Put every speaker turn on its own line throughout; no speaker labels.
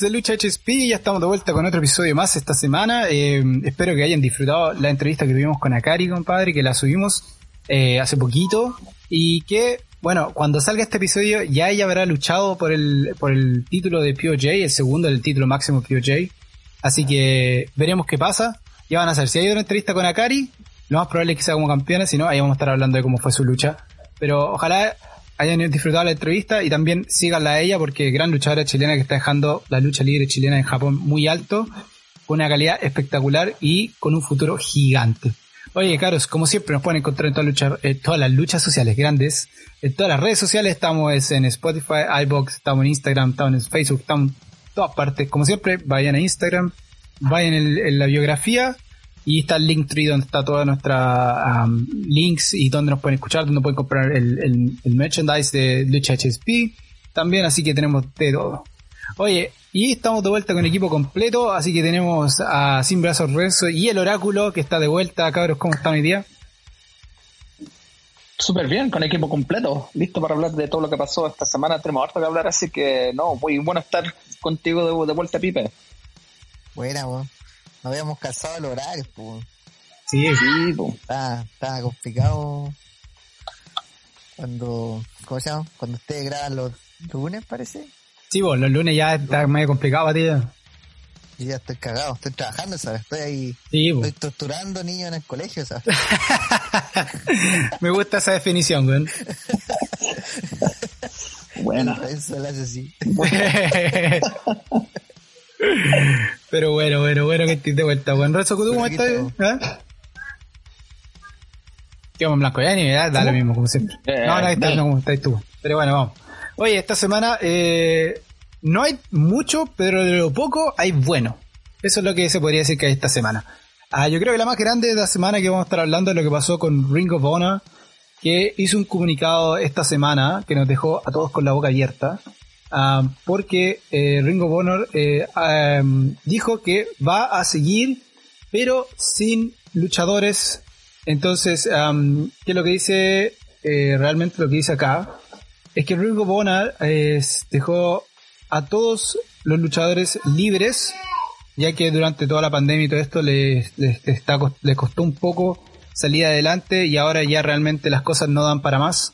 De Lucha HSP, ya estamos de vuelta con otro episodio más esta semana. Eh, espero que hayan disfrutado la entrevista que tuvimos con Akari, compadre, que la subimos eh, hace poquito. Y que, bueno, cuando salga este episodio ya ella habrá luchado por el, por el título de POJ, el segundo del título máximo POJ. Así que veremos qué pasa. Ya van a hacer, si hay una entrevista con Akari, lo más probable es que sea como campeona, si no, ahí vamos a estar hablando de cómo fue su lucha. Pero ojalá hayan disfrutado la entrevista y también síganla a ella porque gran luchadora chilena que está dejando la lucha libre chilena en Japón muy alto, con una calidad espectacular y con un futuro gigante. Oye, Caros, como siempre nos pueden encontrar en todas, todas las luchas sociales grandes, en todas las redes sociales, estamos en Spotify, iBox, estamos en Instagram, estamos en Facebook, estamos en todas partes. Como siempre, vayan a Instagram, vayan en la biografía y está el Linktree donde está toda nuestra links y donde nos pueden escuchar, donde pueden comprar el, merchandise de Lucha HSP también, así que tenemos de todo. Oye, y estamos de vuelta con el equipo completo, así que tenemos a Sin Brazos Renzo y el Oráculo que está de vuelta. Cabros, ¿cómo están hoy día?
Súper bien, con equipo completo, listo para hablar de todo lo que pasó esta semana. Tenemos harto que hablar, así que no, muy bueno estar contigo de, de vuelta, Pipe.
Buena, bueno no habíamos calzado el horario, pues.
Sí,
sí, pues. Estaba, complicado cuando, ¿cómo se llama? Cuando ustedes graban los lunes, parece.
Sí, pues los lunes ya está medio complicado, tío.
Yo ya estoy cagado, estoy trabajando, ¿sabes? Estoy ahí,
sí,
estoy torturando niños en el colegio, ¿sabes?
Me gusta esa definición, güey.
bueno. Eso lo hace así.
Pero bueno, bueno, bueno que estés de vuelta. Buen Rezo, ¿tú cómo estás? ¿Eh? ¿Qué en blanco? Ya ni me da, lo mismo, como siempre. Eh, no, no, estás, no, como estás tú. Pero bueno, vamos. Oye, esta semana eh, no hay mucho, pero de lo poco hay bueno. Eso es lo que se podría decir que hay esta semana. Ah, yo creo que la más grande de la semana que vamos a estar hablando es lo que pasó con Ring of Honor, que hizo un comunicado esta semana que nos dejó a todos con la boca abierta. Ah, porque eh, Ringo Bonner eh, dijo que va a seguir, pero sin luchadores. Entonces, ¿qué es lo que dice? Eh, realmente lo que dice acá es que Ringo Bonner dejó a todos los luchadores libres, ya que durante toda la pandemia y todo esto les, está, les costó un poco salir adelante y ahora ya realmente las cosas no dan para más.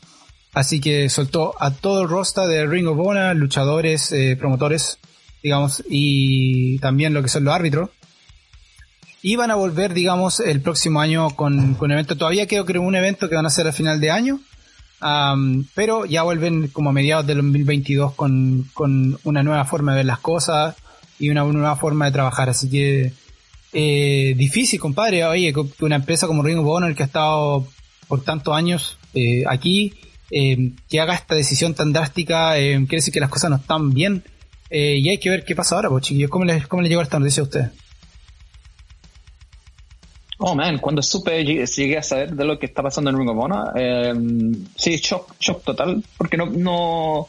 Así que soltó a todo el roster de Ring of Honor, luchadores, eh, promotores, digamos, y también lo que son los árbitros. Y van a volver, digamos, el próximo año con, un evento. Todavía creo que un evento que van a hacer al final de año. pero ya vuelven como a mediados del 2022 con, con una nueva forma de ver las cosas y una, nueva forma de trabajar. Así que eh, difícil, compadre. Oye, una empresa como Ring of Honor que ha estado por tantos años eh, aquí eh, que haga esta decisión tan drástica, eh, quiere decir que las cosas no están bien. Eh, y hay que ver qué pasa ahora, pues chiquillos. ¿Cómo les, cómo llegó esta noticia a ustedes?
Oh man, cuando supe, llegué a saber de lo que está pasando en Ring of Honor, sí, shock, shock total, porque no, no,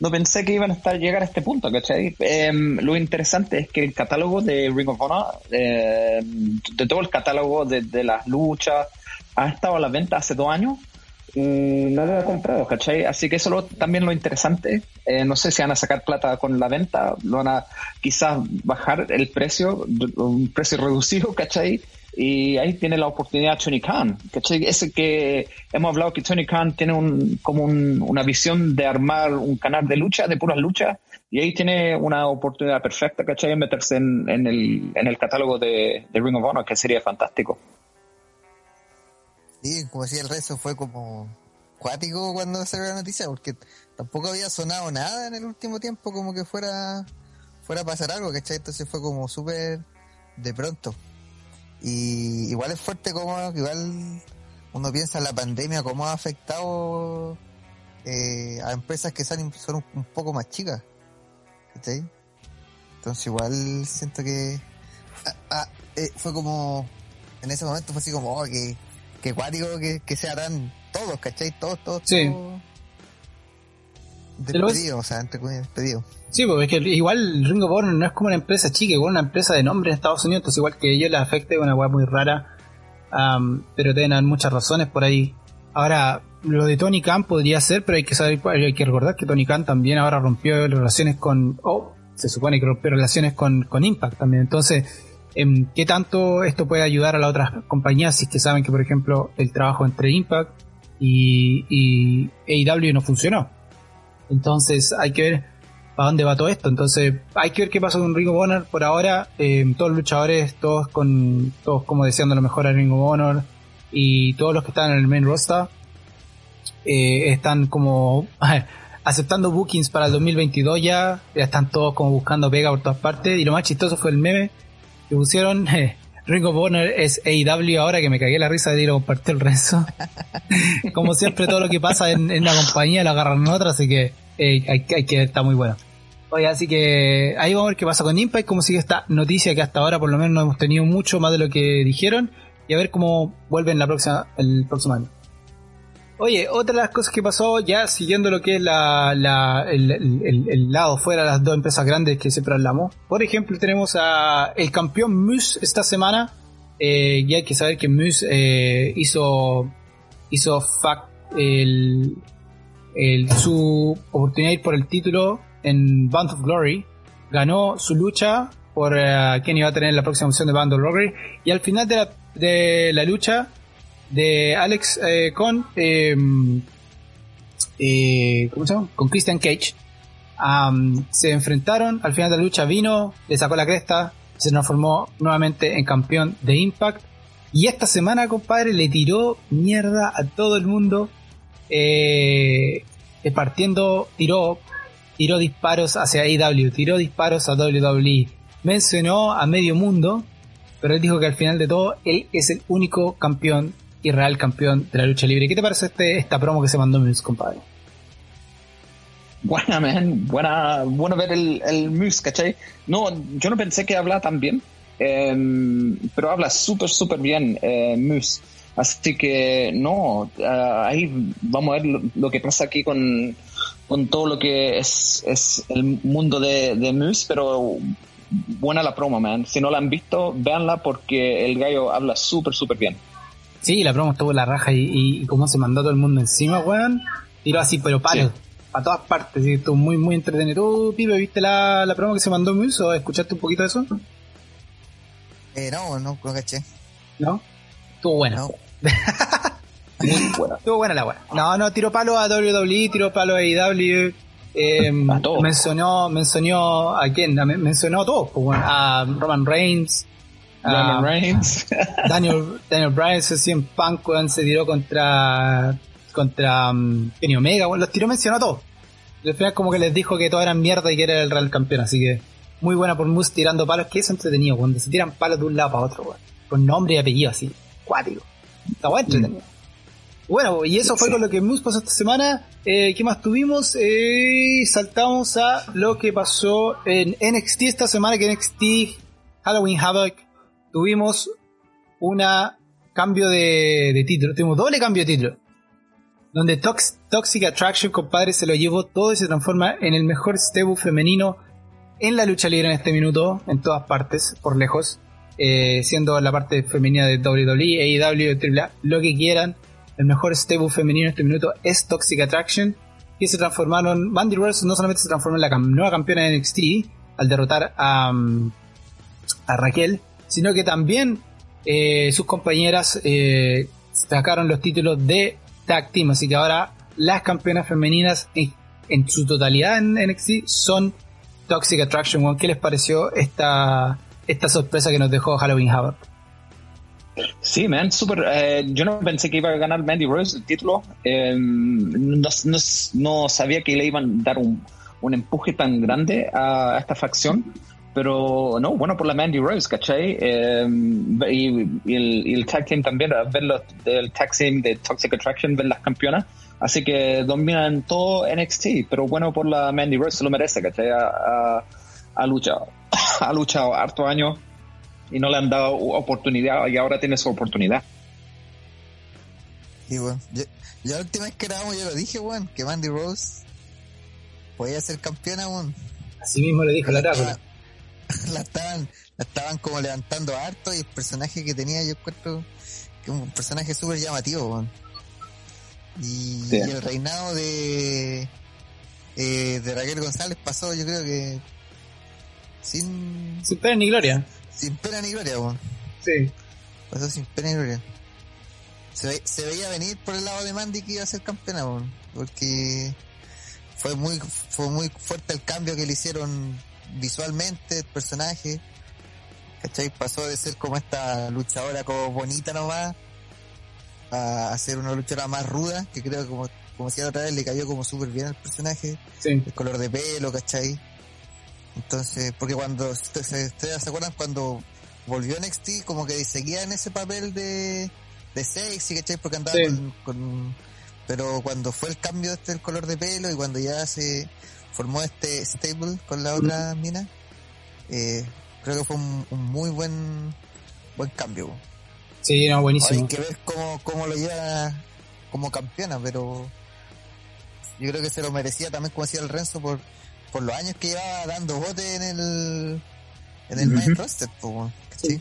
no pensé que iban a estar llegar a este punto, ¿cachai? lo interesante es que el catálogo de Ring of Honor, de todo el catálogo de, de, las luchas, ha estado a la venta hace dos años no lo he comprado, ¿cachai? Así que eso lo, también lo interesante. Eh, no sé si van a sacar plata con la venta, lo van a quizás bajar el precio, un precio reducido, ¿cachai? Y ahí tiene la oportunidad Tony Khan, ¿cachai? Ese que hemos hablado que Tony Khan tiene un, como una visión de armar un canal de lucha, de puras luchas, y ahí tiene una oportunidad perfecta, ¿cachai? Meterse en, en, el, en el catálogo de Ring of Honor, que sería fantástico.
Como decía el resto, fue como cuático cuando salió la noticia, porque tampoco había sonado nada en el último tiempo como que fuera fuera a pasar algo, ¿cachai? Entonces fue como súper de pronto. Y igual es fuerte como igual uno piensa en la pandemia, cómo ha afectado eh, a empresas que son, son un, poco más chicas. Entonces igual siento que ah, ah, eh, fue como en ese momento fue así como oh, que que cuático que, que se harán todos, ¿cachai? Todos, todos,
sí.
Despedidos, o sea, entre comillas, despedidos.
Sí, porque es que igual Ringo Bonner no es como una empresa chica, es una empresa de nombre en Estados Unidos, entonces igual que ellos les afecte una weá muy rara, pero tienen muchas razones por ahí. Ahora, lo de Tony Khan podría ser, pero hay que saber, hay que recordar que Tony Khan también ahora rompió relaciones con, oh, se supone que rompió relaciones con, con Impact también. Entonces, ¿qué tanto esto puede ayudar a las otras compañías si es que saben que, por ejemplo, el trabajo entre Impact y, y AEW no funcionó? Entonces, hay que ver para dónde va todo esto. Entonces, hay que ver qué pasa con Ring of Honor. Por ahora, em, todos los luchadores, todos con todos como deseando lo mejor a Ring of Honor y todos los que están en el main roster eh, están como aceptando bookings para el 2022 ya, ya están todos como buscando pega por todas partes y lo más chistoso fue el meme que pusieron eh, Ring of Honor es AEW ahora que me cagué la risa de ir a compartir el resto como siempre todo lo que pasa en, en la compañía lo agarran en otra así que eh, hay, hay que está muy bueno Oye, así que ahí vamos a ver qué pasa con Impact, cómo sigue esta noticia que hasta ahora por lo menos no hemos tenido mucho más de lo que dijeron y a ver cómo vuelven la próxima, el próximo año. Oye, otra de las cosas que pasó, ya siguiendo lo que es la, el, lado fuera de las dos empresas grandes que siempre hablamos. Por ejemplo, tenemos a el campeón Moose esta semana. Eh, y hay que saber que Moose eh, hizo, hizo el, su oportunidad por el título en Band of Glory. Ganó su lucha por eh, quién iba a tener la próxima opción de Band of Glory. Y al final de la, de la lucha de Alex eh, con em, eh, ¿cómo se llama? con Christian Cage. Se enfrentaron al final de la lucha vino le sacó la cresta se transformó nuevamente en campeón de Impact. Y esta semana compadre le tiró mierda a todo el mundo. Eh, partiendo tiró tiró disparos hacia AEW tiró disparos a WWE mencionó a medio mundo pero él dijo que al final de todo él es el único campeón y real campeón de la lucha libre. ¿Qué te parece este, esta promo que se mandó Moose, compadre?
Buena, man. Buena, bueno ver el, el Moose, ¿cachai? No, yo no pensé que hablaba tan bien, em, pero habla súper, súper bien eh, Moose. Así que, no, eh, ahí vamos a ver lo, que pasa aquí con, con todo lo que es, es el mundo de, de Moose, pero buena la promo, man. Si no la han visto, véanla porque el gallo habla súper, súper bien.
Sí, la promo estuvo la raja y, y, cómo se mandó todo el mundo encima, weón. Tiró así, pero palo. A todas partes, y estuvo muy, muy entretenido. ¿Tú, Pipe, viste la, la promo que se mandó Muse o escuchaste un poquito de eso?
Eh, no, no, no caché.
¿No? Estuvo buena. muy buena. Estuvo buena la buena. No, no, tiró palo a WWE, tiró palo a AEW. Eh, mencionó, mencionó a quién, mencionó a todos, pues, a Roman Reigns,
Daniel Reigns.
Daniel, Daniel Bryan, en Punk, se tiró contra contra um, Kenny Omega, bueno, los tiró mencionó a todos. Y al final como que les dijo que todo eran mierda y que era el real campeón, así que muy buena por Moose tirando palos, que es entretenido, cuando se tiran palos de un lado para otro, con nombre y apellido así, cuático. Está bueno entretenido. Mm. Bueno, y eso fue con lo que Moose pasó esta semana. Eh, ¿Qué más tuvimos? Eh, saltamos a lo que pasó en NXT esta semana, que NXT Halloween Havoc tuvimos una cambio de, título, tuvimos doble cambio de título. Donde Toxic Attraction, compadre, se lo llevó todo y se transforma en el mejor stable femenino en la lucha libre en este minuto, en todas partes, por lejos. Eh, siendo la parte femenina de WWE, AEW, AAA, lo que quieran. El mejor stable femenino en este minuto es Toxic Attraction. Que se transformaron. Bandy Rose no solamente se transformó en la nueva campeona de NXT al derrotar a, a Raquel, sino que también eh, sus compañeras eh, sacaron los títulos de Tag Team, así que ahora las campeonas femeninas en, su totalidad en NXT son Toxic Attraction. ¿Qué les pareció esta, esta sorpresa que nos dejó Halloween Havoc?
Sí, man, súper. Eh, yo no pensé que iba a ganar Mandy Rose el título. no, no, sabía que le iban a dar un, un empuje tan grande a esta facción. Pero no, bueno por la Mandy Rose, ¿cachai? Em, y, el, tag team también, ver los, el tag team de Toxic Attraction, ver las campeonas. Así que dominan todo NXT, pero bueno por la Mandy Rose, se lo merece, ¿cachai? Ha, luchado, ha luchado harto años y no le han dado oportunidad y ahora tiene su oportunidad.
Y bueno, yo, la última vez que grabamos yo lo dije, weón, que Mandy Rose podía ser campeona, weón.
Así mismo le dijo la oráculo.
la estaban, la estaban como levantando harto y el personaje que tenía yo encuentro que un personaje súper llamativo, y, el reinado de eh, de Raquel González pasó, yo creo que sin...
Sin pena ni gloria.
Sin pena ni gloria, weón.
Sí.
Pasó sin pena ni gloria. Se, se, veía venir por el lado de Mandy que iba a ser campeona, weón. Porque fue muy, fue muy fuerte el cambio que le hicieron visualmente, el personaje. ¿Cachai? Pasó de ser como esta luchadora como bonita nomás a, ser una luchadora más ruda, que creo que como, como decía otra vez, le cayó como súper bien al personaje.
Sí.
El color de pelo, ¿cachai? Entonces, porque cuando, ¿ustedes se acuerdan cuando volvió NXT, como que seguía en ese papel de, de sexy, ¿cachai? Porque andaba con, Pero cuando fue el cambio este del color de pelo y cuando ya se formó este stable con la otra mina, eh, creo que fue un, muy buen buen cambio.
Sí, no, buenísimo.
hay que ver cómo, cómo lo lleva como campeona, pero yo creo que se lo merecía también, como decía el Renzo, por, por los años que llevaba dando bote en el en el main roster, ¿sí?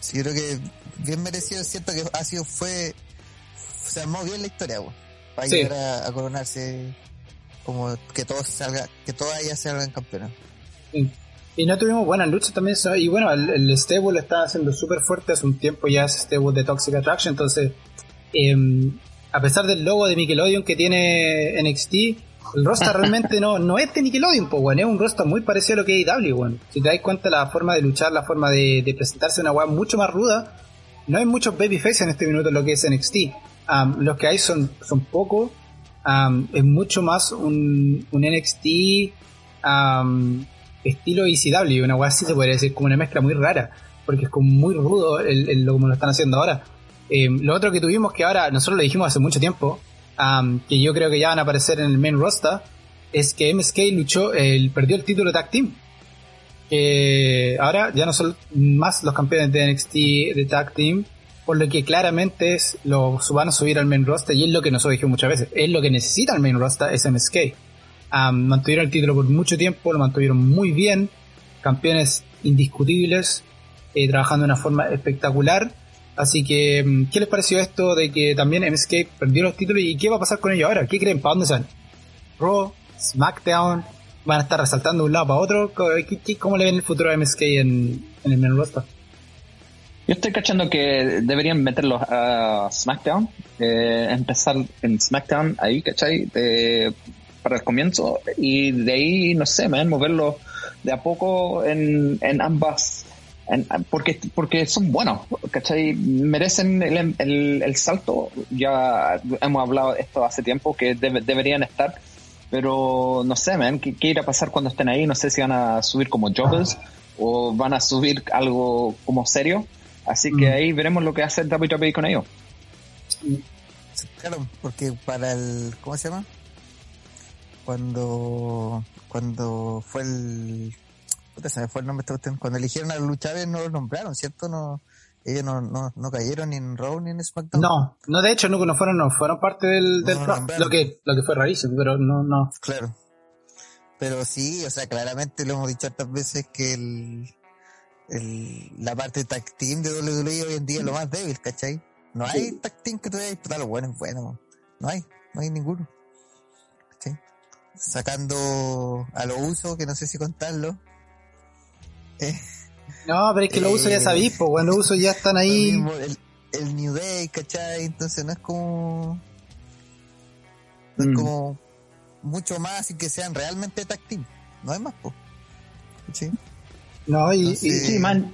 sí. yo creo que bien merecido, es cierto que ha sido, fue, se armó bien la historia, para llegar a, coronarse como que todos salga, que todas ellas salgan campeonas.
Y no tuvimos buenas luchas también. Y bueno, el, el stable está haciendo súper fuerte. Hace un tiempo ya es stable de Toxic Attraction. Entonces, em, a pesar del logo de Nickelodeon que tiene NXT, el roster realmente no, no es de Nickelodeon, pues, bueno, es un roster muy parecido a lo que es AEW, bueno. Si te das cuenta, la forma de luchar, la forma de, presentarse una weá mucho más ruda. No hay muchos babyface en este minuto en lo que es NXT. los que hay son, son pocos. Es mucho más un, un NXT estilo ECW, una weá así se podría decir, como una mezcla muy rara, porque es como muy rudo el, como lo están haciendo ahora. Eh, lo otro que tuvimos que ahora, nosotros lo dijimos hace mucho tiempo, que yo creo que ya van a aparecer en el main roster, es que MSK luchó, el, perdió el título de Tag Team. Que ahora ya no son más los campeones de NXT de Tag Team, por lo que claramente es, lo van a subir al main roster y es lo que nosotros dijimos muchas veces, es lo que necesita el main roster, es MSK mantuvieron el título por mucho tiempo, lo mantuvieron muy bien, campeones indiscutibles, eh, trabajando de una forma espectacular. Así que, mm, ¿qué les pareció esto de que también MSK perdió los títulos y qué va a pasar con ellos ahora? ¿Qué creen? ¿Para dónde salen? ¿Raw? ¿SmackDown? ¿Van a estar resaltando de un lado para otro? ¿Cómo le ven el futuro a MSK en, el menú roster?
Yo estoy cachando que deberían meterlos a SmackDown, eh, empezar en SmackDown ahí, ¿cachai? para el comienzo y de ahí, no sé, man, moverlo de a poco en, en ambas, en, porque, porque son buenos, ¿cachai? Merecen el, el, el salto, ya hemos hablado esto hace tiempo, que deberían estar, pero no sé, man, ¿qué, irá a pasar cuando estén ahí? No sé si van a subir como joggers o van a subir algo como serio, así que mm. ahí veremos lo que hace WWE con ellos.
Claro, porque para el, ¿cómo se llama? cuando cuando fue el se me fue el nombre cuando eligieron a Luchávez no lo nombraron cierto no ellos no, no, no cayeron ni en Raw ni en SmackDown.
No no de hecho no, no fueron no fueron parte del, del lo que lo que fue rarísimo pero no no.
Claro. Pero sí o sea claramente lo hemos dicho tantas veces que el, el la parte tag team de WWE hoy en día es lo más débil ¿cachai? no hay tag team que todavía lo bueno es bueno no hay no hay ninguno sacando a lo uso, que no sé si contarlo.
Eh, no, pero es que lo uso ya eh, sabéis, pues cuando uso ya están ahí.
el, New Day, ¿cachai? Entonces no es como. No es mm. como mucho más y que sean realmente tag No hay más, pues. ¿Sí?
No, y, y,
man,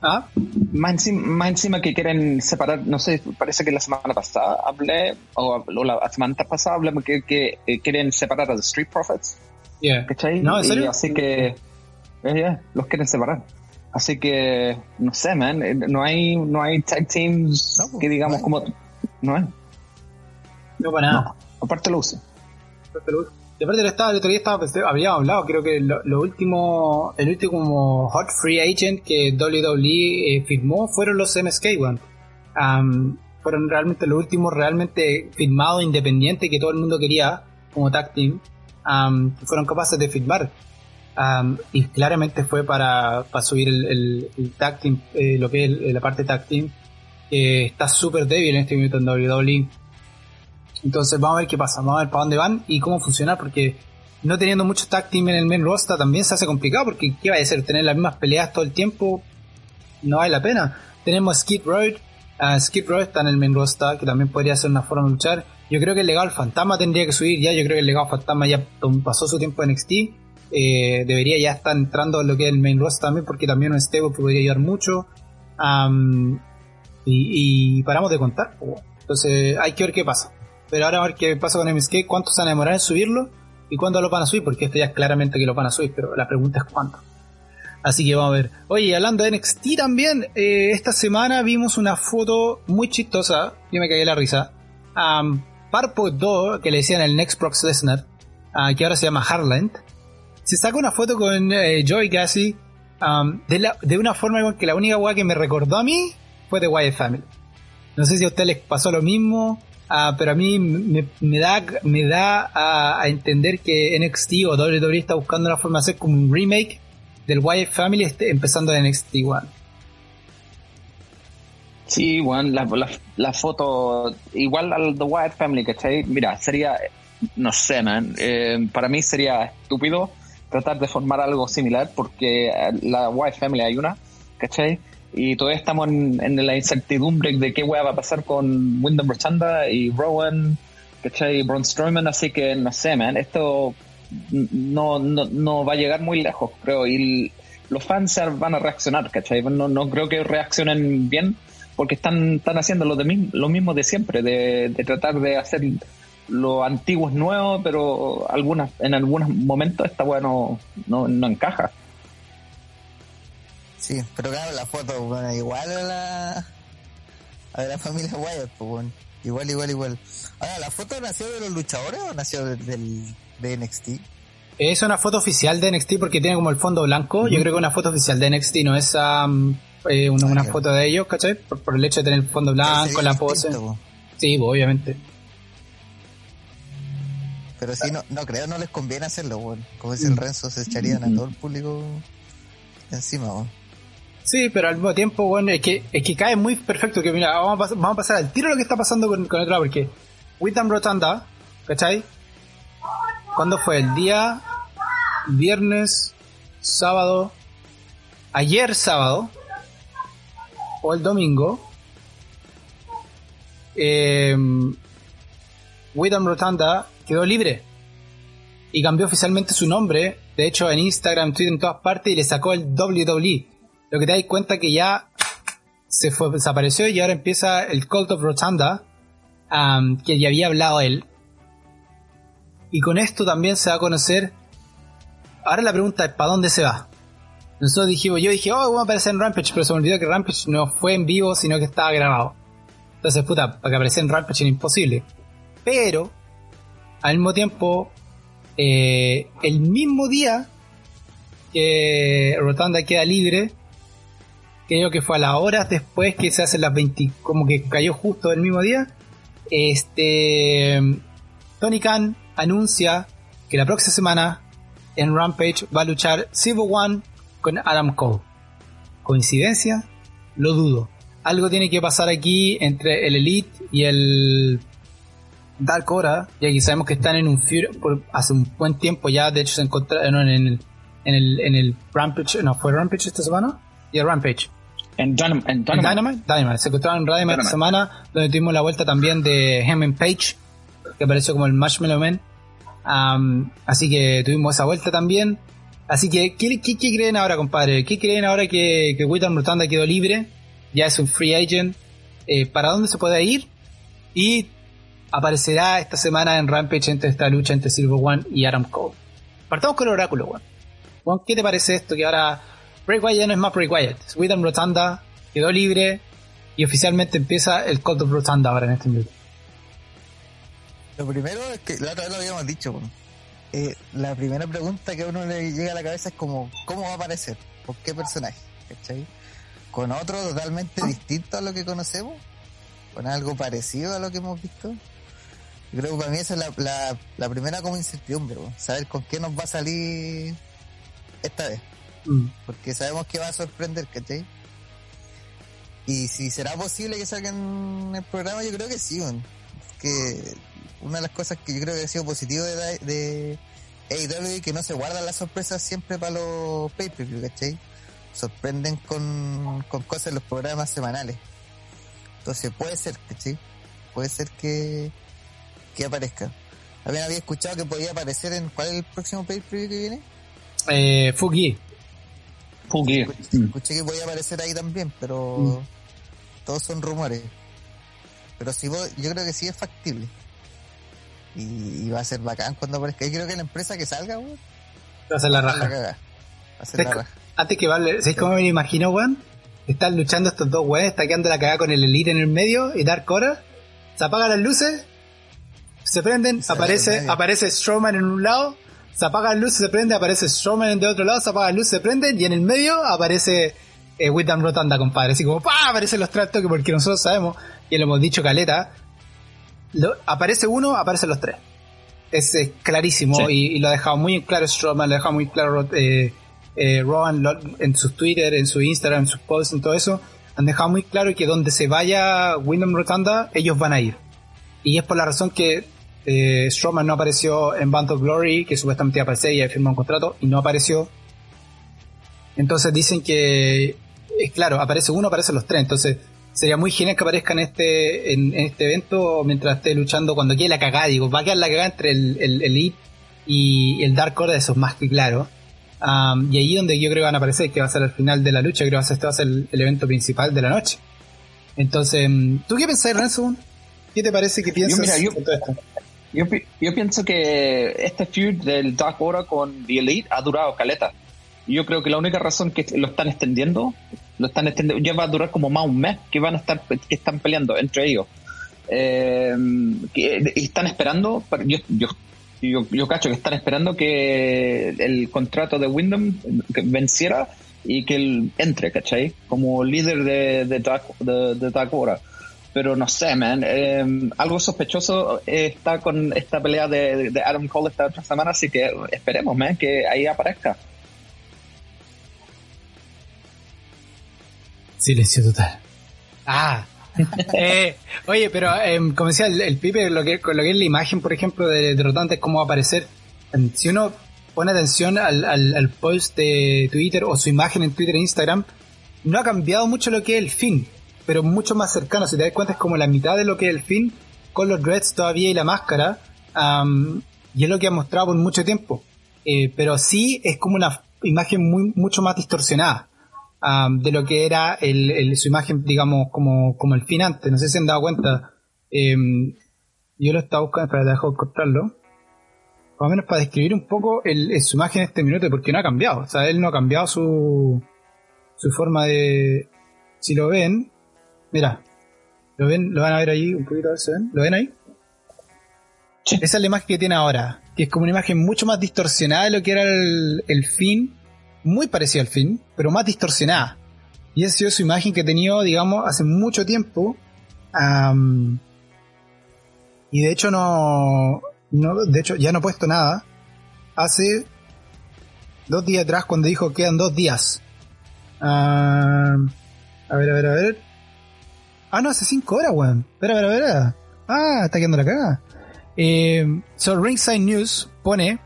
¿Ah? Más encima, que quieren separar, no sé, parece que la semana pasada hablé, o, la semana pasada hablé que, que eh, quieren separar a los Street Profits.
Yeah.
¿Cachai?
No, ¿en serio?
así que, eh, los quieren separar. Así que, no sé, man, eh, no hay, no hay tag teams pues, que digamos como, no hay.
No para nada.
aparte lo uso.
Aparte lo uso. De parte del estado, el otro día estaba, habíamos hablado, creo que lo, último, el último hot free agent que WWE eh, firmó fueron los MSK, One. fueron realmente los últimos realmente firmados independientes que todo el mundo quería como tag team, fueron capaces de firmar. y claramente fue para, para subir el, el, tag team, eh, lo que es la parte tag team, que está súper débil en este momento en WWE entonces vamos a ver qué pasa, vamos a ver para dónde van y cómo funciona, porque no teniendo mucho tag team en el main roster también se hace complicado porque ¿qué va a ser? Tener las mismas peleas todo el tiempo no vale la pena. Tenemos Skid Road, uh, Skid Road está en el main roster que también podría ser una forma de luchar. Yo creo que el legado fantasma tendría que subir ya, yo creo que el legado fantasma ya pasó su tiempo en NXT. Eh, debería ya estar entrando en lo que es el main roster también porque también un stable podría ayudar mucho. y, paramos de contar. Entonces hay que ver qué pasa. Pero ahora a ver qué pasa con MSK, cuánto se van a demorar en subirlo y cuándo lo van a subir, porque esto ya es claramente que lo van a subir, pero la pregunta es cuándo. Así que vamos a ver. Oye, hablando de NXT también, eh, esta semana vimos una foto muy chistosa, yo me caí la risa. Um, Parpo 2, que le decían el Next Prox Lesnar, uh, que ahora se llama Harland, se saca una foto con eh, Joey Gassi de, de, una forma que la única weá que me recordó a mí fue de Wyatt Family. No sé si a usted les pasó lo mismo, Ah, pero a mí me, da, me da a, entender que NXT o WWE está buscando una forma de hacer como un remake del Wyatt Family este, empezando de NXT One.
Sí, bueno, la, foto igual al The Wyatt Family, ¿cachai? Mira, sería, no sé, man, eh, para mí sería estúpido tratar de formar algo similar porque la Wyatt Family hay una, ¿cachai? Y todavía estamos en, la incertidumbre de qué hueá va a pasar con Wyndham Rotunda y Rowan, ¿cachai? Y Braun Strowman, así que no sé, man, esto no, no, no va a llegar muy lejos, creo, y los fans van a reaccionar, ¿cachai? No, no creo que reaccionen bien porque están, están haciendo lo, de, lo mismo de siempre, de, tratar de hacer lo antiguo es nuevo, pero algunas, en algunos momentos esta bueno no, no encaja.
Sí, pero claro, la foto, bueno, igual a la, a la familia Wyatt, pues bueno. Igual, igual, igual. Ahora, ¿la foto nació de los luchadores o nació del, de NXT?
Es una foto oficial de NXT porque tiene como el fondo blanco. Yo creo que una foto oficial de NXT no es eh, una, foto de ellos, ¿cachai? Por, el hecho de tener el fondo blanco, la pose. Sí, pues, obviamente.
Pero sí, no, no creo, no les conviene hacerlo, bueno. Como dice el mm. Renzo, se echarían a todo el público encima, bueno.
Sí, pero al mismo tiempo, bueno, es que, es que cae muy perfecto. Que mira, vamos a, pasar, vamos a pasar al tiro lo que está pasando con, con el otro porque Witham Rotanda, ¿cachai? ¿Cuándo fue? El día viernes, sábado, ayer sábado, o el domingo, eh, Witham Rotanda quedó libre y cambió oficialmente su nombre. De hecho, en Instagram, Twitter, en todas partes, y le sacó el WWE lo que te das cuenta que ya se fue, desapareció y ahora empieza el Cult of Rotunda, que ya había hablado él. Y con esto también se va a conocer. Ahora la pregunta es: ¿para dónde se va? Nosotros dijimos, yo dije, oh, vamos a aparecer en Rampage, pero se me olvidó que Rampage no fue en vivo, sino que estaba grabado. Entonces, puta, para que apareciera en Rampage era imposible. Pero, al mismo tiempo, eh, el mismo día que Rotunda queda libre, creo que fue a las horas después que se hacen las 20, como que cayó justo el mismo día. Este Tony Khan anuncia que la próxima semana en Rampage va a luchar Civil One con Adam Cole. ¿Coincidencia? Lo dudo. Algo tiene que pasar aquí entre el Elite y el Dark Hora, ya que sabemos que están en un por hace un buen tiempo ya, de hecho se encontraron en el, en el, en el Rampage, no, fue Rampage esta semana, y el Rampage.
En, Dynamite,
Dynamite. Se encontraron en Dynamite esta semana, donde tuvimos la vuelta también de Hammond Page, que apareció como el Marshmallow Man. así que tuvimos esa vuelta también. Así que, ¿qué, qué, creen ahora, compadre? ¿Qué creen ahora que, que Witton Rotanda quedó libre? Ya es un free agent. Eh, ¿Para dónde se puede ir? Y aparecerá esta semana en Rampage entre esta lucha entre Silver One y Adam Cole. Partamos con el oráculo, Juan. ¿Qué te parece esto que ahora Bray ya no es más Bray Wyatt. Rotanda quedó libre y oficialmente empieza el Cult of Rotanda ahora en este momento.
Lo primero es que la otra vez lo habíamos dicho. Eh, la primera pregunta que a uno le llega a la cabeza es como, ¿cómo va a aparecer? ¿Por qué personaje? ¿Cachai? ¿Con otro totalmente distinto a lo que conocemos? ¿Con algo parecido a lo que hemos visto? Creo que para mí esa es la, la primera como incertidumbre, saber con qué nos va a salir esta vez. Mm. Porque sabemos que va a sorprender, ¿cachai? Y si será posible que salga en el programa, yo creo que sí, que una de las cosas que yo creo que ha sido positivo de, de, AEW que no se guardan las sorpresas siempre para los pay-per-view, ¿cachai? Sorprenden con, con cosas en los programas semanales. Entonces puede ser, ¿cachai? Puede ser que, que aparezca. También había escuchado que podía aparecer en. ¿Cuál es el próximo pay-per-view que viene?
Eh, Fugi.
Fugi.
Escuché, que podía aparecer ahí también, pero. Mm. Todos son rumores. Pero si vos, yo creo que sí es factible. Y, va a ser bacán cuando aparezca. Y creo que la empresa que salga, weón.
Va a ser la raja.
Va a ser la raja.
Antes que vale, ¿sabes cómo me lo imagino, weón? Están luchando estos dos weones, está quedando la cagada con el Elite en el medio y Dark Hora. Se apagan las luces, se prenden, aparece, aparece Strowman en un lado, se apaga la luz, se prende, aparece Strowman en de otro lado, se apaga la luz, se prende, y en el medio aparece eh, Rotanda, compadre. Así como, ¡pah! Aparecen los tractos que porque nosotros sabemos, y lo hemos dicho caleta, aparece uno, aparecen los tres. Es, clarísimo y, lo ha dejado muy claro Strowman, lo ha dejado muy claro eh, eh, Rowan en sus Twitter, en su Instagram, en sus posts, en todo eso. Han dejado muy claro que donde se vaya Wyndham Rotanda, ellos van a ir. Y es por la razón que eh, Strowman no apareció en Band of Glory, que supuestamente aparecía y firmó un contrato, y no apareció. Entonces dicen que, es claro, aparece uno, aparecen los tres. Entonces sería muy genial que aparezca en este, en, este evento mientras esté luchando cuando quede la cagada. Digo, va a quedar la cagada entre el, el, Elite y el Dark Order, eso es más que claro. y ahí donde yo creo que van a aparecer, que va a ser el final de la lucha, creo que este va a ser el, evento principal de la noche. Entonces, ¿tú qué pensás, Ransom? ¿Qué te parece que piensas
yo, todo esto? Yo, yo pienso que este feud del Dark Order con The Elite ha durado caleta. Yo creo que la única razón que lo están extendiendo, lo están extendiendo, ya va a durar como más un mes que van a estar, que están peleando entre ellos. Eh, están esperando, yo, yo, yo, yo, cacho que están esperando que el contrato de Wyndham venciera y que él entre, ¿cachai? Como líder de, de, Dark, de, de Dark Order pero no sé, man. Em, algo sospechoso está con esta pelea de, Adam Cole esta otra semana, así que esperemos, man, que ahí aparezca.
Silencio total. Ah. eh, oye, pero em, como decía el, Pipe, lo que, lo que es la imagen, por ejemplo, de, de cómo va a aparecer. Em, si uno pone atención al, al, post de Twitter o su imagen en Twitter e Instagram, no ha cambiado mucho lo que es el fin pero mucho más cercano. Si te das cuenta, es como la mitad de lo que es el fin, con los dreads todavía y la máscara. y es lo que ha mostrado por mucho tiempo. Eh, pero sí es como una imagen muy, mucho más distorsionada de lo que era el, su imagen, digamos, como, como el fin antes. No sé si han dado cuenta. Em, yo lo estaba buscando, espera, dejo cortarlo. Más o menos para describir un poco el, su imagen en este minuto, porque no ha cambiado. O sea, él no ha cambiado su, su forma de. Si lo ven, Mira, ¿lo ven? ¿Lo van a ver ahí un poquito? ¿ven? ¿Lo ven ahí? Esa es la imagen que tiene ahora, que es como una imagen mucho más distorsionada de lo que era el, fin, muy parecida al fin, pero más distorsionada. Y esa ha sido su imagen que he tenido, digamos, hace mucho tiempo. y de hecho no, no, de hecho ya no he puesto nada. Hace dos días atrás cuando dijo quedan dos días. a ver, a ver, a ver. Ah, no, hace 5 horas, weón. Espera, espera, espera. Ah, está quedando la cagada. Eh, so, Ringside News pone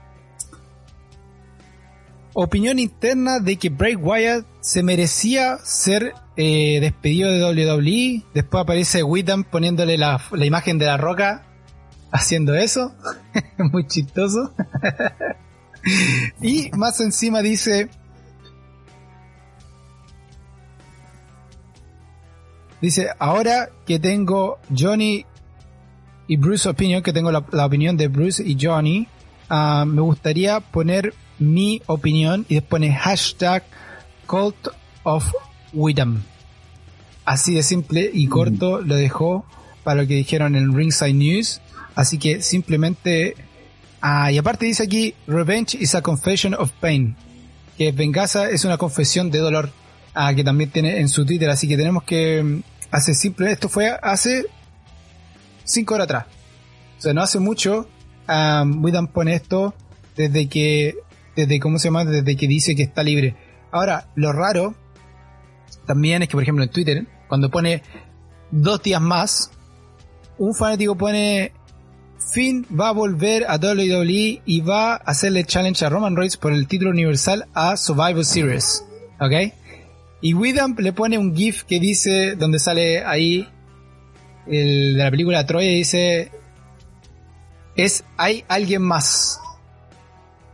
opinión interna de que Bray Wyatt se merecía ser eh, despedido de WWE. Después aparece Witham poniéndole la, la, imagen de la roca haciendo eso. Muy chistoso. y más encima dice Dice, ahora que tengo Johnny y Bruce Opinion, que tengo la, opinión de Bruce y Johnny, ah, me gustaría poner mi opinión y después pone hashtag Cult of Widom. Así de simple y mm. corto lo dejó para lo que dijeron en Ringside News. Así que simplemente... Ah, y aparte dice aquí, Revenge is a confession of pain. Que venganza es una confesión de dolor. Ah, que también tiene en su Twitter. Así que tenemos que mm, hace simple, esto fue hace 5 horas atrás. O sea, no hace mucho, um, Widan pone esto desde que, desde, ¿cómo se llama? Desde que dice que está libre. Ahora, lo raro también es que, por ejemplo, en Twitter, cuando pone dos días más, un fanático pone fin va a volver a WWE y va a hacerle challenge a Roman Reigns por el título universal a Survival Series. ¿Ok? Y Witham le pone un GIF que dice, donde sale ahí el de la película Troya dice, es, hay alguien más.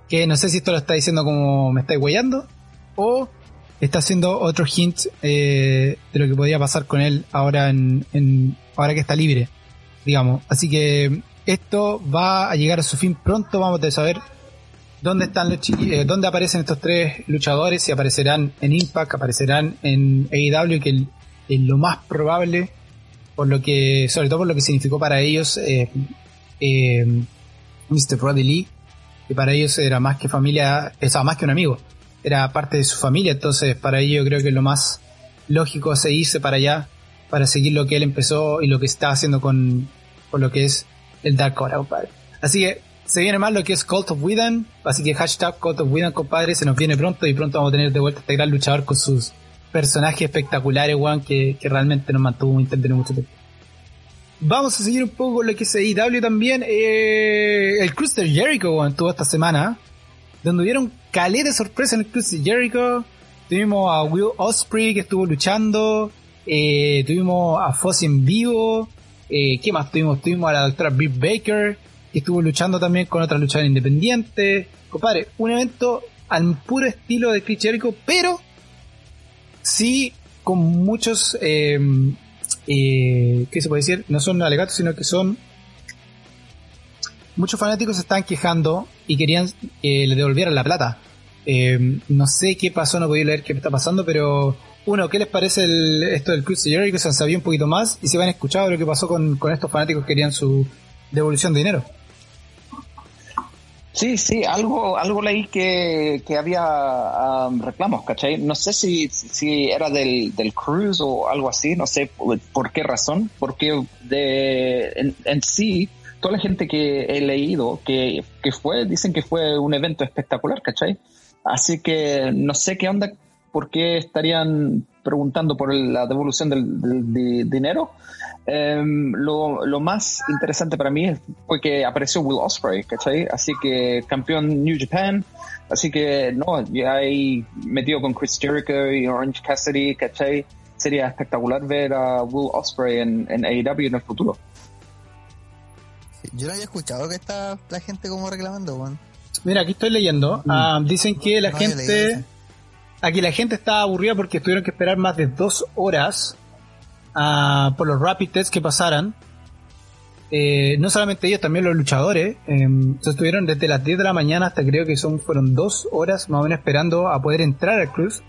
Que no sé si esto lo está diciendo como me estáis guayando o está haciendo otro hint eh, de lo que podría pasar con él ahora en, ahora que está libre, digamos. Así que esto va a llegar a su fin pronto. Vamos a saber dónde están los eh, dónde aparecen estos tres luchadores. Si aparecerán en Impact, aparecerán en AEW, que es lo más probable, por lo que, sobre todo por lo que significó para ellos eh, eh, Mr. Brody Lee, que para ellos era más que familia, o más que un amigo, era parte de su familia. Entonces, para ellos creo que lo más lógico es irse para allá para seguir lo que él empezó y lo que está haciendo con, con lo que es el Dark compadre. Así que se viene más lo que es Cult of Whedon, así que hashtag Cult of Whedon, compadre, se nos viene pronto y pronto vamos a tener de vuelta este gran luchador con sus personajes espectaculares, weón, que, que realmente nos mantuvo muy mucho tiempo. Vamos a seguir un poco con lo que es AEW también. Eh, el Cruiser Jericho, weón, tuvo esta semana, donde hubieron calé de sorpresa en el Cruiser Jericho. Tuvimos a Will Osprey que estuvo luchando. Eh, tuvimos a Foss en vivo. Eh, ¿Qué más tuvimos? Tuvimos a la doctora Britt Baker, estuvo luchando también con otra luchadora independiente. Compadre, un evento al puro estilo de Chris Jericho, pero sí con muchos, eh, eh, ¿qué se puede decir? No son alegatos, sino que son... Muchos fanáticos se están quejando y querían que le devolvieran la plata. Eh, no sé qué pasó, no podía leer qué está pasando, pero uno, ¿qué les parece esto del Chris Jericho? Se han sabido un poquito más y se han escuchado lo que pasó con, estos fanáticos que querían su devolución de dinero.
Sí, sí, algo, algo leí que, había um, reclamos, ¿cachai? No sé si, si era del, del cruise o algo así, no sé por, qué razón, porque de, en, sí, toda la gente que he leído que, que fue, dicen que fue un evento espectacular, ¿cachai? Así que no sé qué onda por qué estarían preguntando por la devolución del, dinero. Em, lo, más interesante para mí fue que apareció Will Ospreay, ¿cachai? Así que campeón New Japan, así que no, ya ahí metido con Chris Jericho y Orange Cassidy, ¿cachai? Sería espectacular ver a Will Ospreay en, en AEW en el futuro.
yo no había escuchado que está la gente como reclamando, Juan.
Mira, aquí estoy leyendo. Mm. Ah, dicen que la gente Aquí la gente estaba aburrida porque tuvieron que esperar más de dos horas por los rapid tests que pasaran. Eh, no solamente ellos, también los luchadores. Eh, estuvieron desde las 10 de la mañana hasta creo que son fueron dos horas más o menos esperando a poder entrar al cruz.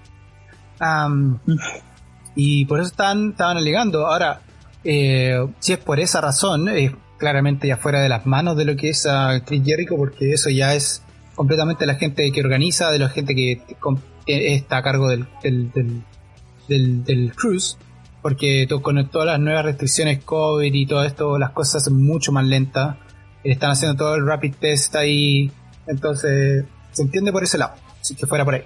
y por eso estaban, estaban alegando. Ahora, eh, si es por esa razón, es claramente ya fuera de las manos de lo que es a Chris Jericho, porque eso ya es completamente la gente que organiza, de la gente que está a cargo del, del, del, cruise, porque con todas las nuevas restricciones COVID y todo esto, las cosas son mucho más lentas. Están haciendo todo el rapid test ahí, entonces se entiende por ese lado, si que fuera por ahí.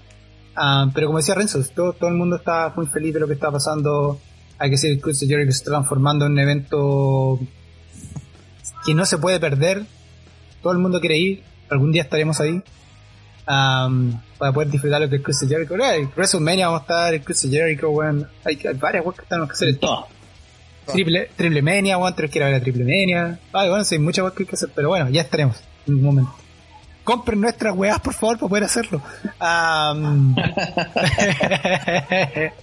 Ah, pero como decía Renzo, todo, todo el mundo está muy feliz de lo que está pasando. Hay que decir, Jerry se está transformando en un evento que no se puede perder. Todo el mundo quiere ir, algún día estaremos ahí para poder disfrutar lo que es Chris Jericho. En WrestleMania vamos a estar, el Chris Jericho, weón. Hay, varias weas que tenemos que hacer. En todo. Triple, triple Mania, weón, tres quiero ver la Triple Mania. Ay, bueno, sí, hay muchas weas que hay que hacer, pero bueno, ya estaremos en un momento. Compren nuestras weas, por favor, para poder hacerlo.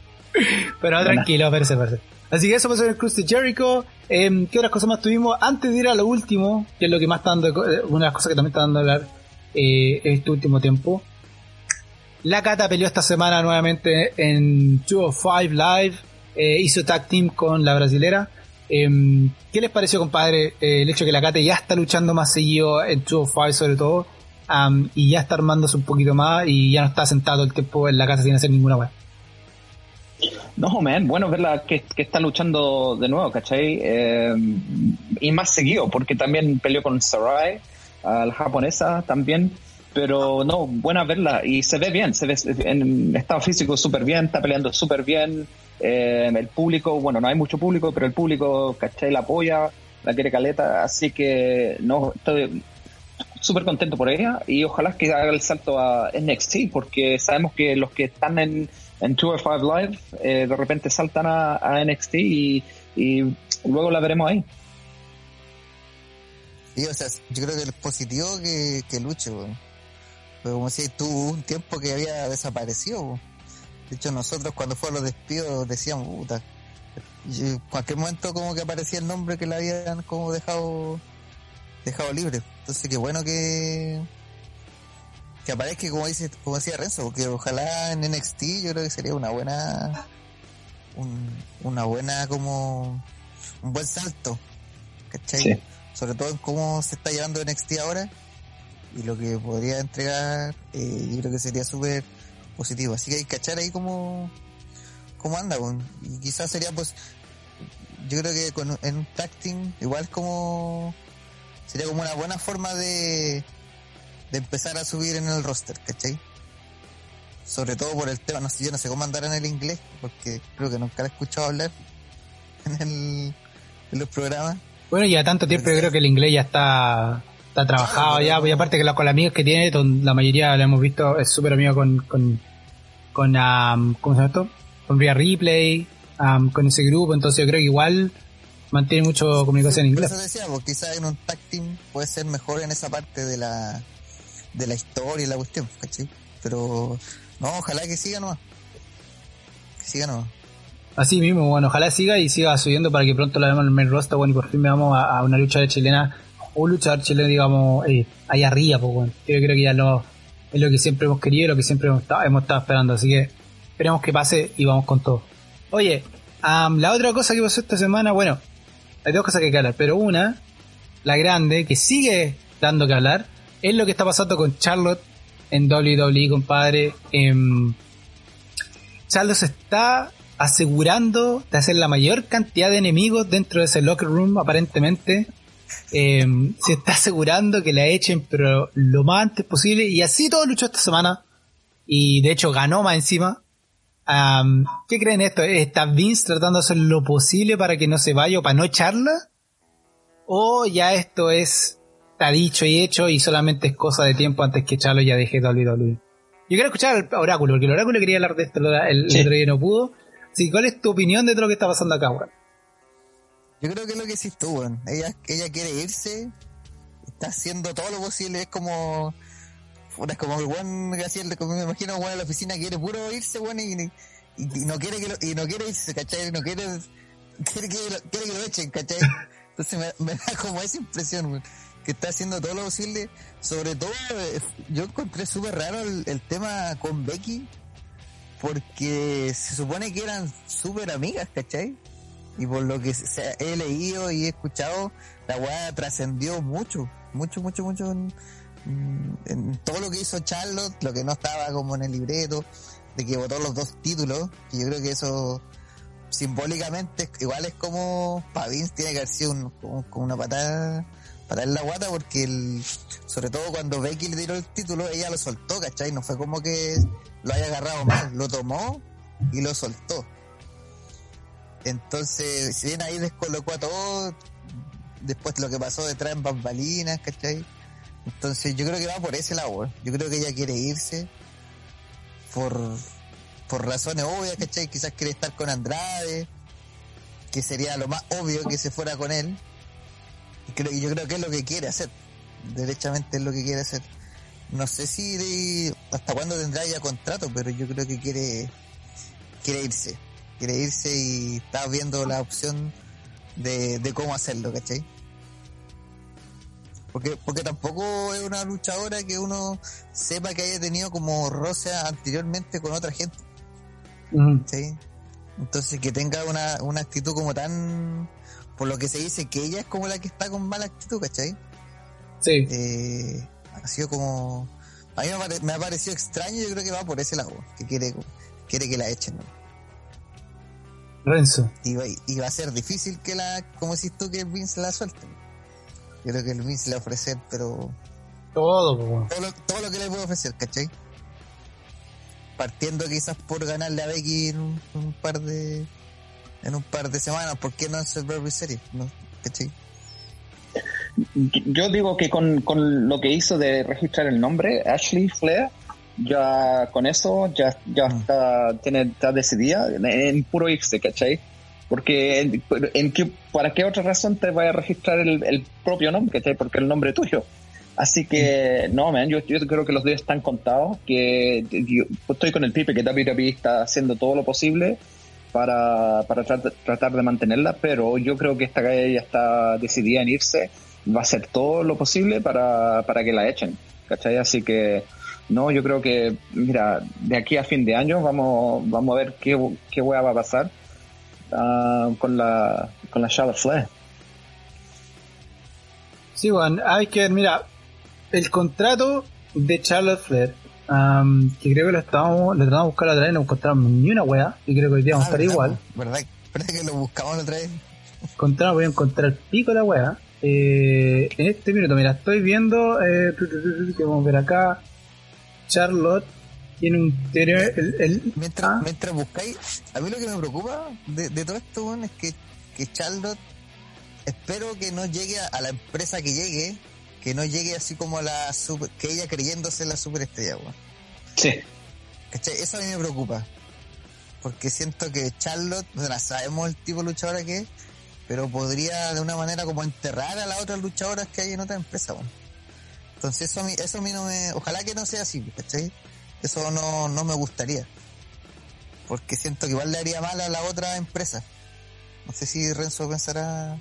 pero tranquilo, parece, parece. Así que eso pasó en el Cruise de Jericho. Eh, ¿Qué otras cosas más tuvimos? Antes de ir a lo último, que es lo que más está dando, eh, una de las cosas que también está dando a hablar eh, este último tiempo. La Cata peleó esta semana nuevamente en 205 Live, eh, hizo tag team con la brasilera. Em, ¿Qué les pareció, compadre, eh, el hecho que la Cata ya está luchando más seguido en 205 sobre todo? y ya está armándose un poquito más y ya no está sentado el tiempo en la casa sin hacer ninguna web.
No, man, bueno verla que, que está luchando de nuevo, ¿cachai? Em, y más seguido, porque también peleó con Sarai, a la japonesa también. Pero no, buena verla y se ve bien, se ve en estado físico súper bien, está peleando súper bien. Eh, el público, bueno, no hay mucho público, pero el público, ¿cachai? La apoya. la quiere Caleta, así que no estoy súper contento por ella y ojalá que haga el salto a NXT porque sabemos que los que están en, en Tour 5 Live eh, de repente saltan a, NXT y, luego la veremos ahí.
O sea, yo creo que es positivo que, que luche, como si tuvo un tiempo que había desaparecido. De hecho, nosotros cuando fue a los despidos decíamos, puta, en cualquier momento como que aparecía el nombre que le habían como dejado dejado libre. Entonces, qué bueno que que aparezca como dice como decía Renzo, porque ojalá en NXT yo creo que sería una buena una buena como un buen salto. Sobre todo en cómo se está llevando NXT ahora y lo que podría entregar, eh, yo creo que sería súper positivo. Así que hay que cachar ahí cómo, cómo anda, y quizás sería pues, yo creo que con, en un tacting igual como sería como una buena forma de, de empezar a subir en el roster, ¿cachai? Sobre todo por el tema, no sé, yo no sé cómo andar en el inglés, porque creo que nunca lo he escuchado hablar en, el, en los programas.
Bueno, ya tanto tiempo yo creo que el inglés ya está está trabajado ya, y aparte que la, con los amigos que tiene, la mayoría lo hemos visto, es súper amigo con, con, con um, ¿cómo se llama esto? Con Ria Replay, um, con ese grupo, entonces yo creo que igual mantiene mucho comunicación en inglés.
Eso decía, porque quizás en un tag team puede ser mejor en esa parte de la, de la historia y la cuestión, ¿cachai? Pero, no, ojalá que siga nomás. Que siga nomás.
Así mismo, bueno, ojalá siga y siga subiendo para que pronto la vemos en el main roster, bueno, y por fin veamos a, a una lucha de chilena o luchar chileno, digamos, eh, ahí arriba, pues bueno. Yo creo que ya lo, es lo que siempre hemos querido, lo que siempre hemos estado, hemos estado esperando, así que esperemos que pase y vamos con todo. Oye, la otra cosa que pasó esta semana, bueno, hay dos cosas que hay que hablar, pero una, la grande, que sigue dando que hablar, es lo que está pasando con Charlotte en WWE, compadre. Em, Charlotte se está asegurando de hacer la mayor cantidad de enemigos dentro de ese locker room, aparentemente eh, se está asegurando que la echen, pero lo más antes posible. Y así todo luchó esta semana. Y de hecho ganó más encima. ¿Qué creen esto? ¿Está Vince tratando de hacer lo posible para que no se vaya o para no echarla? ¿O ya esto es está dicho y hecho y solamente es cosa de tiempo antes que echarlo ya deje WWE? Yo quiero escuchar al Oráculo, porque el Oráculo quería hablar de esto, el, otro día no pudo. Así, ¿cuál es tu opinión de todo lo que está pasando acá, weón?
Yo creo que es lo que hiciste tú, Ella, ella quiere irse, está haciendo todo lo posible, es como. Es como el Graciel, como me imagino, bueno, la oficina quiere puro irse, bueno, y, no quiere que lo, y no quiere irse, ¿cachai? No quiere, quiere, que, lo, quiere que lo echen, ¿cachai? Entonces me, da como esa impresión, que está haciendo todo lo posible. Sobre todo, eh, yo encontré súper raro el, tema con Becky, porque se supone que eran súper amigas, ¿cachai? y por lo que he leído y he escuchado, la weá trascendió mucho, mucho, mucho, mucho en, todo lo que hizo Charlotte, lo que no estaba como en el libreto, de que votó los dos títulos, y yo creo que eso simbólicamente igual es como Pavins tiene que haber sido como, una patada para en la guata porque el, sobre todo cuando Becky le tiró el título ella lo soltó, ¿cachai? No fue como que lo haya agarrado mal, lo tomó y lo soltó. Entonces, si bien ahí descolocó a todos, después lo que pasó detrás en bambalinas, ¿cachai? Entonces yo creo que va por ese lado, yo creo que ella quiere irse por, por razones obvias, ¿cachai? Quizás quiere estar con Andrade, que sería lo más obvio que se fuera con él. Y, creo, yo creo que es lo que quiere hacer, derechamente es lo que quiere hacer. No sé si hasta cuándo tendrá ya contrato, pero yo creo que quiere, quiere irse quiere irse y está viendo la opción de, cómo hacerlo, ¿cachai? Porque, porque tampoco es una luchadora que uno sepa que haya tenido como roce anteriormente con otra gente. ¿sí? Entonces que tenga una, una actitud como tan... Por lo que se dice que ella es como la que está con mala actitud, ¿cachai?
Sí.
Eh, ha sido como... A mí me, ha parecido extraño, yo creo que va por ese lado, que quiere, quiere que la echen, ¿no?
Renzo.
Y va, a ser difícil que la, como decís tú, que el Vince la suelte. Yo creo que el Vince le va a ofrecer, pero.
Todo,
todo lo, todo lo que le puede ofrecer, ¿cachai? Partiendo quizás por ganarle a Becky en un, par de. En un par de semanas, ¿por qué no en Survivor Series? ¿No? ¿cachai?
yo digo que con, con, lo que hizo de registrar el nombre, Ashley Flair, ya con eso ya, ya mm. está, tiene, está decidida en puro irse, ¿cachai? Porque en, en qué, ¿para qué otra razón te vaya a registrar el, el propio nombre, ¿cachai? Porque el nombre es tuyo. Así que, mm. no, man, yo, yo, creo que los días están contados, que yo estoy con el Pipe, que WWE está haciendo todo lo posible para, para tratar, de mantenerla, pero yo creo que esta calle ya está decidida en irse, va a hacer todo lo posible para, para que la echen, ¿cachai? Así que, no, yo creo que, mira, de aquí a fin de año vamos, vamos a ver qué, qué hueá va a pasar uh, con la con la Charlotte Flair.
Sí, Juan, hay que, mira, el contrato de Charlotte Flair que creo que lo estábamos, lo tratamos de buscar otra vez, no encontramos ni una wea, y creo que hoy día vamos a estar ah, igual.
¿Verdad? Parece que lo buscamos otra vez.
Encontramos, voy a encontrar el pico de la wea. Eh, en este minuto, mira, estoy viendo, eh, que vamos a ver acá, Charlotte tiene un el, el
mientras, ¿ah? mientras buscáis, a mí lo que me preocupa de, de todo esto es que, que Charlotte espero que no llegue a, la empresa que llegue que no llegue así como la super, que ella creyéndose la superestrella, weón.
Sí.
Eso a mí me preocupa. Porque siento que Charlotte, no sabemos el tipo de luchadora que es, pero podría de una manera como enterrar a las otras luchadoras que hay en otra empresa, weón. Entonces eso a mí, eso a mí no me, ojalá que no sea así, ¿cachai? Eso no, no me gustaría. Porque siento que igual le haría mal a la otra empresa. No sé si Renzo pensará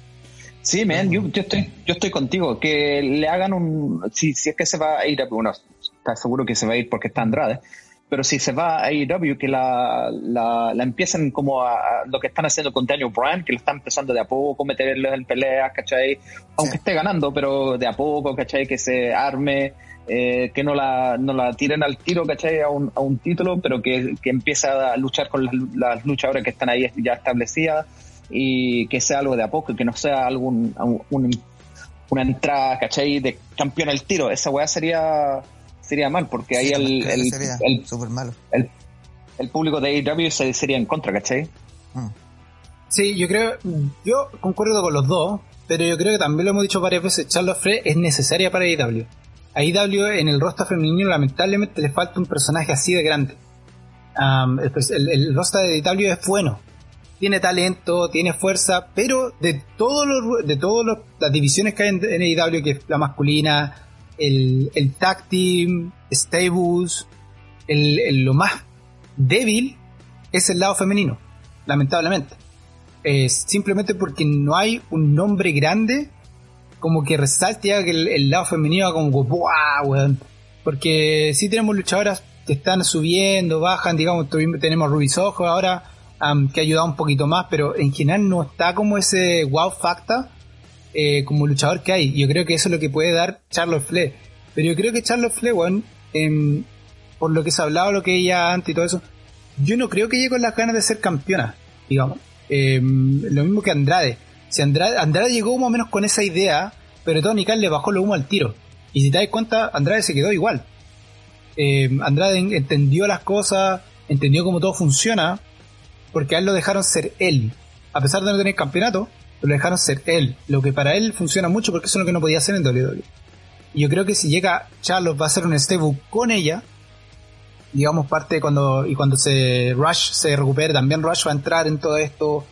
Sí, man, yo, estoy, yo estoy contigo. Que le hagan un. Si, si es que se va a ir, bueno, está seguro que se va a ir porque está Andrade. Pero si se va a AEW, que la, la, la empiecen como a, lo que están haciendo con Daniel Bryan, que lo están empezando de a poco, meterle en peleas, ¿cachai? Aunque esté ganando, pero de a poco, ¿cachai? Que se arme, eh, que no la, no la tiren al tiro, ¿cachai? A un, a un título, pero que, que empiece a luchar con las, las luchadoras que están ahí ya establecidas y que sea algo de a poco y que no sea algún una entrada, ¿cachai? De campeón al tiro. Esa weá sería sería mal porque ahí el, el,
el, malo.
el, público de AEW se, sería en contra, ¿cachai?
Mm. Sí, yo creo, yo concuerdo con los dos, pero yo creo que también lo hemos dicho varias veces, Charlotte Frey es necesaria para AEW. A AEW en el rostro femenino lamentablemente le falta un personaje así de grande. el, el, rostro de AEW es bueno, tiene talento, tiene fuerza, pero de todos los de todas las divisiones que hay en, en AEW, que es la masculina, el, el tag team, stables, el, lo más débil es el lado femenino, lamentablemente. Simplemente porque no hay un nombre grande como que resalte que el, lado femenino como ¡buah, Porque si tenemos luchadoras que están subiendo, bajan, digamos, tenemos Ruby Soho ahora, que ha ayudado un poquito más, pero en general no está como ese wow factor eh, como luchador que hay. Yo creo que eso es lo que puede dar Charlotte Flair. Pero yo creo que Charlotte Flair, bueno, em, por lo que se ha hablado, lo que ella antes y todo eso, yo no creo que llegue con las ganas de ser campeona, digamos. Em, lo mismo que Andrade. Si Andrade, Andrade llegó más o menos con esa idea, pero Tony Khan le bajó lo humo al tiro. Y si te das cuenta, Andrade se quedó igual. Em, Andrade entendió las cosas, entendió cómo todo funciona, porque a él lo dejaron ser él. A pesar de no tener campeonato, lo dejaron ser él. Lo que para él funciona mucho porque eso es lo que no podía hacer en WWE. Y yo creo que si llega Charlotte va a ser un stable con ella, digamos parte cuando y cuando se Rush se recupere también Rush va a entrar en todo esto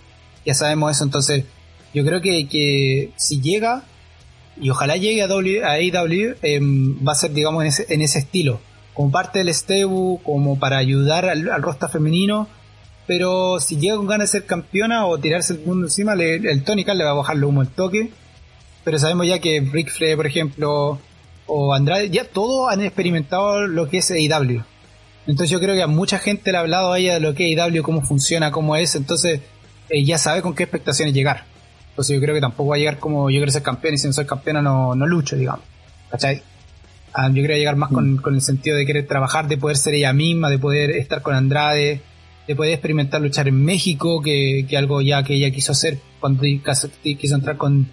ya sabemos eso entonces yo creo que, que si llega y ojalá llegue a, w, a AEW em, va a ser digamos en ese, en ese estilo como parte del stable como para ayudar al, al femenino pero si llega con ganas de ser campeona o tirarse el mundo encima, el Tony Khan le va a bajar lo humo el toque. Pero sabemos ya que Rick Flair, por ejemplo, o Andrade, ya todos han experimentado lo que es AEW. Entonces yo creo que a mucha gente le ha hablado a ella de lo que es AEW, cómo funciona, cómo es, entonces ella ya sabe con qué expectaciones llegar. Entonces yo creo que tampoco va a llegar como yo quiero ser campeón y si no soy campeona no, no lucho, digamos. ¿Cachai? Ah, yo quería llegar más con, mm. con, el sentido de querer trabajar, de poder ser ella misma, de poder estar con Andrade, de poder experimentar luchar en México, que, que algo ya que ella quiso hacer cuando quiso entrar con,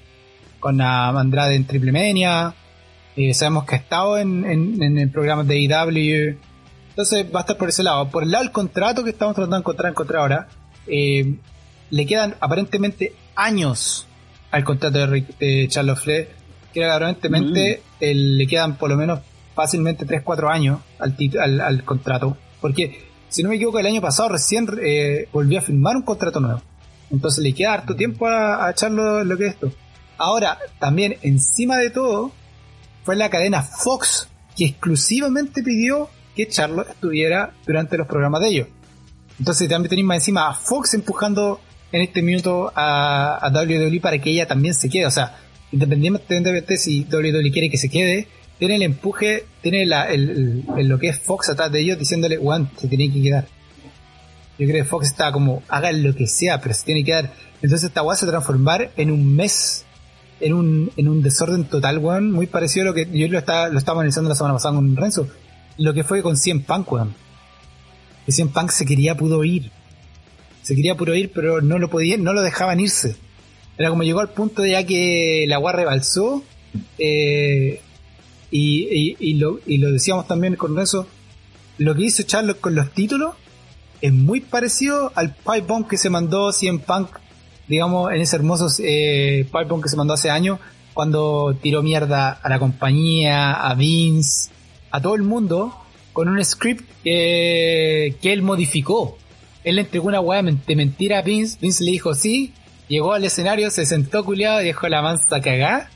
con Andrade en Triple Mania. Eh, sabemos que ha estado en, en, el programa de IW. Entonces va a estar por ese lado. Por el lado del contrato que estamos tratando de encontrar, encontrar ahora, eh, le quedan aparentemente años al contrato de, de Charles Flair. que aparentemente mm. le quedan por lo menos fácilmente 3-4 años al, al, contrato. Porque, si no me equivoco, el año pasado recién eh, volvió a firmar un contrato nuevo. Entonces le queda harto tiempo a, a lo, que es esto. Ahora, también encima de todo, fue la cadena Fox que exclusivamente pidió que Charlotte estuviera durante los programas de ellos. Entonces también tenemos más encima a Fox empujando en este minuto a, a WWE para que ella también se quede. O sea, independientemente de si WWE quiere que se quede, tiene el empuje, tiene la, el, lo que es Fox atrás de ellos diciéndole, Juan, se tiene que quedar. Yo creo que Fox está como, hagan lo que sea, pero se tiene que quedar. Entonces esta weá se transformar en un mes, en un, en un desorden total, weón, muy parecido a lo que yo lo estaba, lo estaba analizando la semana pasada con Renzo. Lo que fue con 100 Punk, weón. Que 100 Punk se quería pudo ir. Se quería puro ir, pero no lo podían, no lo dejaban irse. Era como llegó al punto ya que la agua rebalsó. Eh, y, y, lo, y lo decíamos también con eso. Lo que hizo Charlotte con los títulos es muy parecido al pipe bomb que se mandó CM Punk, digamos, en ese hermoso eh, pipe bomb que se mandó hace años, cuando tiró mierda a la compañía, a Vince, a todo el mundo, con un script que él modificó. Él le entregó una weá de mentira a Vince, Vince le dijo sí, llegó al escenario, se sentó culiado y dejó la mansa cagada.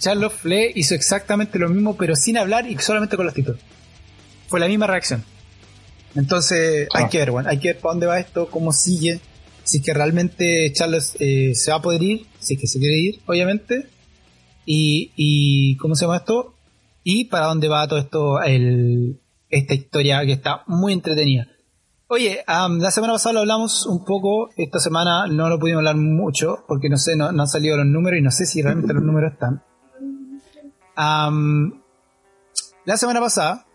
Charlotte Flair hizo exactamente lo mismo, pero sin hablar y solamente con los títulos. Fue la misma reacción. Entonces, hay ah. que ver, bueno, hay que ver para dónde va esto, cómo sigue, si es que realmente Charlotte eh, se va a poder ir, si es que se quiere ir, obviamente, y, y ¿cómo se llama esto? Y para dónde va todo esto, el, esta historia que está muy entretenida. Oye, la semana pasada lo hablamos un poco, esta semana no lo pudimos hablar mucho, porque no sé, no, han salido los números y no sé si realmente los números están. La semana pasada,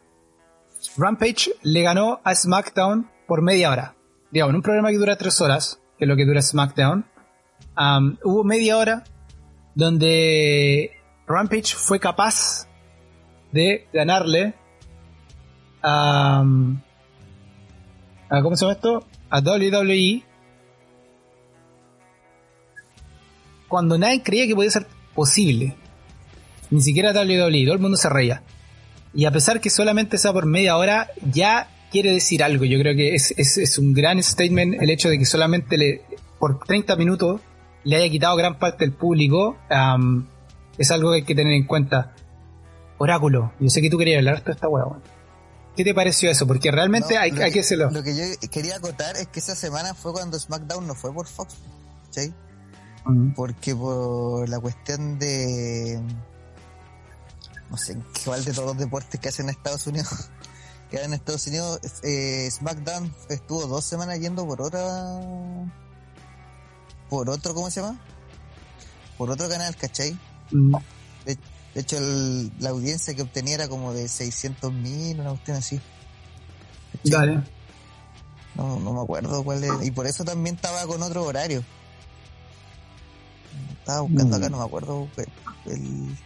Rampage le ganó a SmackDown por media hora. Digamos, en un programa que dura tres horas, que es lo que dura SmackDown, hubo media hora donde Rampage fue capaz de ganarle a a, ¿cómo se llama esto? A WWE cuando nadie creía que podía ser posible. Ni siquiera WWE, todo el mundo se reía. Y a pesar que solamente sea por media hora, ya quiere decir algo. Yo creo que es, es, un gran statement el hecho de que solamente le, por 30 minutos le haya quitado gran parte del público. es algo que hay que tener en cuenta. Oráculo, yo sé que tú querías hablar de esta hueá. ¿Qué te pareció eso? Porque realmente hay, que, hacerlo.
Lo que yo quería acotar es que esa semana fue cuando SmackDown no fue por Fox, ¿sí? Porque por la cuestión de. No sé, cuál de todos los deportes que hacen en Estados Unidos. que en Estados Unidos, eh, SmackDown estuvo dos semanas yendo por otra. Por otro, ¿cómo se llama? Por otro canal, ¿cachai? De hecho, la audiencia que obtenía era como de 600 mil, una cuestión así.
Dale.
No, no me acuerdo cuál era. Y por eso también estaba con otro horario. Estaba buscando acá, mm. no me acuerdo el,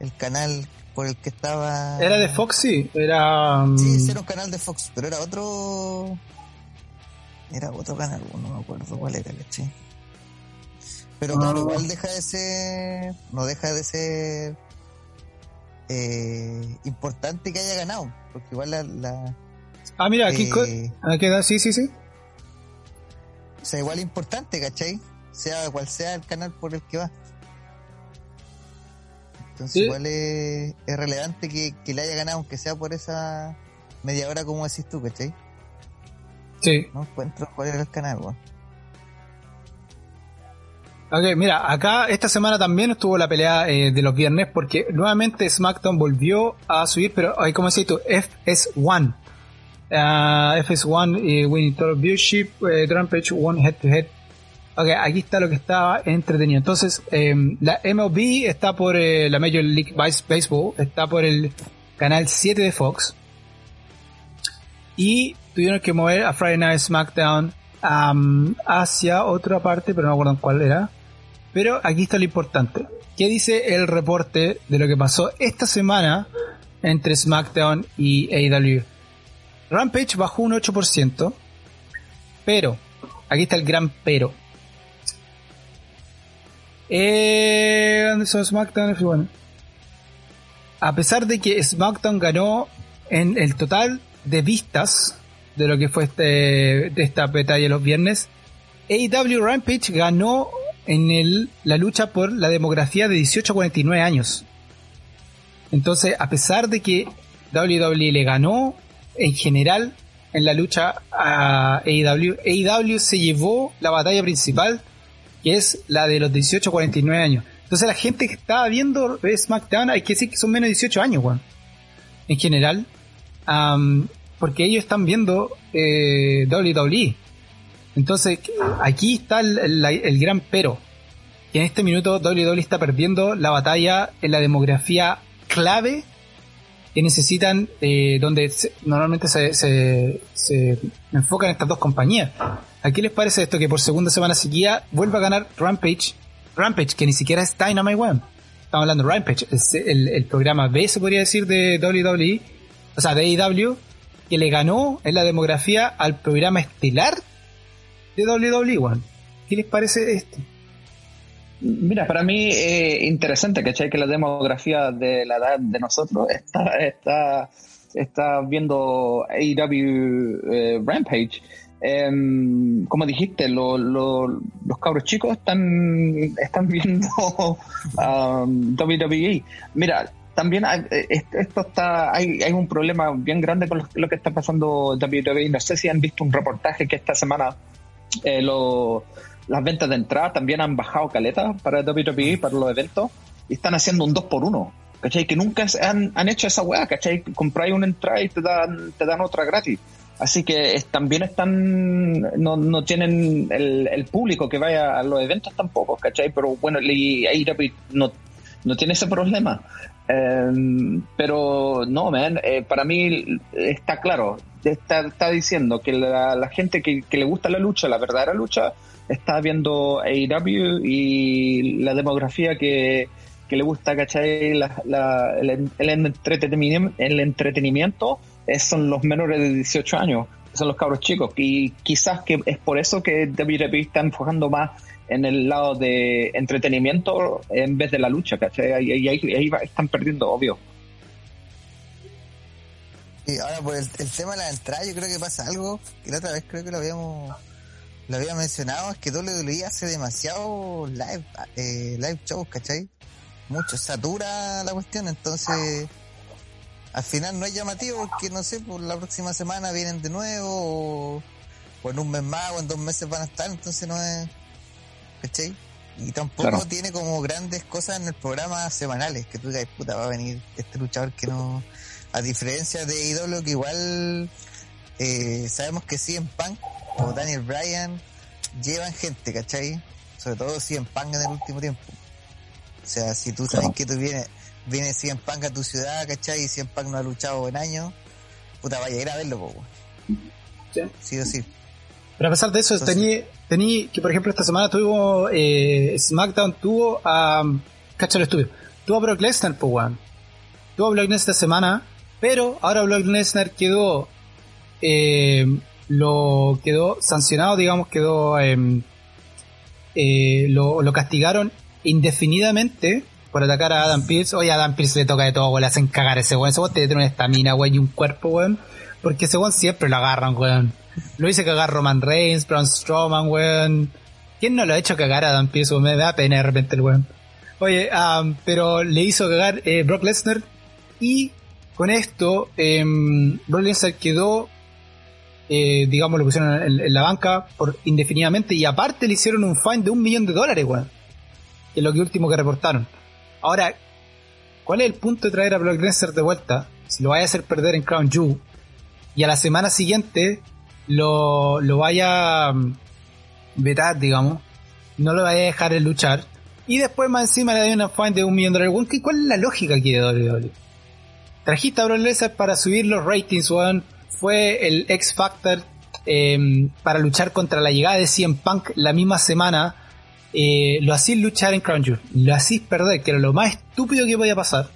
el canal por el que estaba.
¿Era de Fox? Sí, era.
Sí, mm, era un canal de Fox, pero era otro. Era otro canal, no me acuerdo cuál era, ¿cachai? Pero claro, ah. igual deja de ser. No deja de ser eh, importante que haya ganado, porque igual la...
ah, mira, aquí, eh, queda, sí, sí, sí.
O sea, igual importante, ¿cachai? Sea cual sea el canal por el que va. Entonces igual es, relevante que, le haya ganado, aunque sea por esa media hora como decís tú, ¿cachai?
Sí.
No encuentro cuál era el canal, weón.
Ok, mira, acá esta semana también estuvo la pelea eh, de los viernes porque nuevamente SmackDown volvió a subir, pero hay como decís tú, FS1. FS1 y Winning Total Viewership, eh, Rampage One Head to Head. Ok, aquí está lo que estaba entretenido. Entonces, em, la MLB está por eh, la Major League Baseball, está por el canal 7 de Fox. Y tuvieron que mover a Friday Night SmackDown hacia otra parte, pero no me acuerdo cuál era. Pero aquí está lo importante. ¿Qué dice el reporte de lo que pasó esta semana entre SmackDown y AEW? Rampage bajó un 8%, pero, aquí está el gran pero. Eh, ¿Dónde son SmackDown? Bueno, a pesar de que SmackDown ganó en el total de vistas de lo que fue este, de esta batalla los viernes, AEW Rampage ganó en el, la lucha por la demografía de 18 a 49 años. Entonces, a pesar de que WWE le ganó en general en la lucha a AEW, AEW se llevó la batalla principal, que es la de los 18 a 49 años. Entonces la gente que estaba viendo SmackDown hay que decir que son menos de 18 años, weón. En general. porque ellos están viendo eh, WWE. Entonces, aquí está el, gran pero. En este minuto WWE está perdiendo la batalla en la demografía clave que necesitan, eh, donde normalmente se, se, se, enfocan estas dos compañías. ¿A qué les parece esto que por segunda semana seguida vuelva a ganar Rampage Rampage, que ni siquiera es Dynamite One. Estamos hablando de Rampage, es el, programa B, se podría decir, de WWE, o sea, de AEW, que le ganó en la demografía al programa estelar de WWE One. ¿Qué les parece esto?
Mira, para mí es interesante, ¿cachai? Que la demografía de la edad de nosotros está, está, está viendo AEW eh, Rampage Em, como dijiste, los cabros chicos están, están viendo um, WWE. Mira, también hay, esto está, hay, hay un problema bien grande con lo, que está pasando WWE. No sé si han visto un reportaje que esta semana eh, las ventas de entrada también han bajado caleta para WWE, para los eventos, y están haciendo un 2 por 1 ¿Cachai? Que nunca han, han hecho esa weá, ¿cachai? Compráis una entrada y te dan, te dan otra gratis. Así que también están, no, no tienen el, el, público que vaya a los eventos tampoco, ¿cachai? Pero bueno, ahí no, no tiene ese problema. Em, pero no, man, eh, para mí está claro, está, está diciendo que la, gente que, le gusta la lucha, la verdadera lucha, está viendo AEW y la demografía que, que le gusta, ¿cachai? La, el, el, entretenimiento, el entretenimiento son los menores de 18 años, son los cabros chicos. Y quizás que es por eso que WWE está enfocando más en el lado de entretenimiento en vez de la lucha, ¿cachai? Ahí, ahí, están perdiendo, obvio.
Y ahora por el, tema de la entrada, yo creo que pasa algo que la otra vez creo que lo habíamos lo había mencionado, es que WWE hace demasiado live, eh, live shows, ¿cachai? Mucho, satura la cuestión, entonces al final no es llamativo porque no sé, por la próxima semana vienen de nuevo o, en un mes más o en dos meses van a estar, entonces no es, ¿cachai? Y tampoco tiene como grandes cosas en el programa semanales, que tú digas, puta, va a venir este luchador que no, a diferencia de ídolo que igual eh, sabemos que sí en Punk o Daniel Bryan llevan gente, ¿cachai? Sobre todo si en Punk en el último tiempo. O sea, si tú sabes que tú vienes viene Cien Punk a tu ciudad, ¿cachai? Y Cien Punk no ha luchado en años, puta, vaya a ir a verlo, po, Sí. Sí o sí.
Pero a pesar de eso, tenía, que por ejemplo esta semana tuvo, eh, SmackDown tuvo a, cacha el estudio, tuvo a Brock Lesnar, po, weón. Tuvo a Brock Lesnar esta semana, pero ahora Brock Lesnar quedó, eh, lo quedó sancionado, digamos, quedó, em, eh, lo, lo castigaron indefinidamente por atacar a Adam Pierce. Oye, a Adam Pierce le toca de todo, weón. Le hacen cagar ese weón. Ese weón tiene una estamina, weón, y un cuerpo, weón. Porque ese weón siempre lo agarran, weón. Lo hice cagar Roman Reigns, Braun Strowman, weón. ¿Quién no lo ha hecho cagar a Adam Pierce? Me da pena de repente el weón. Oye, um, pero le hizo cagar eh, Brock Lesnar. Y con esto, eh, Brock Lesnar quedó, eh, digamos, lo pusieron en, la banca por indefinidamente. Y aparte le hicieron un fine de un millón de dólares, weón. Es lo que último que reportaron. Ahora, ¿cuál es el punto de traer a Brock Lesnar de vuelta? Si lo vaya a hacer perder en Crown Jewel y a la semana siguiente lo, lo vaya a mm, vetar, digamos, no lo vaya a dejar en luchar y después más encima le da una fine de un millón de dólares. ¿Cuál es la lógica aquí de WWE? Trajiste a Brock Lesnar para subir los ratings, weón. Fue el X Factor em, para luchar contra la llegada de CM Punk la misma semana eh, lo hacís luchar en Crown Jewel, lo hacís perder, que era lo más estúpido que podía pasar.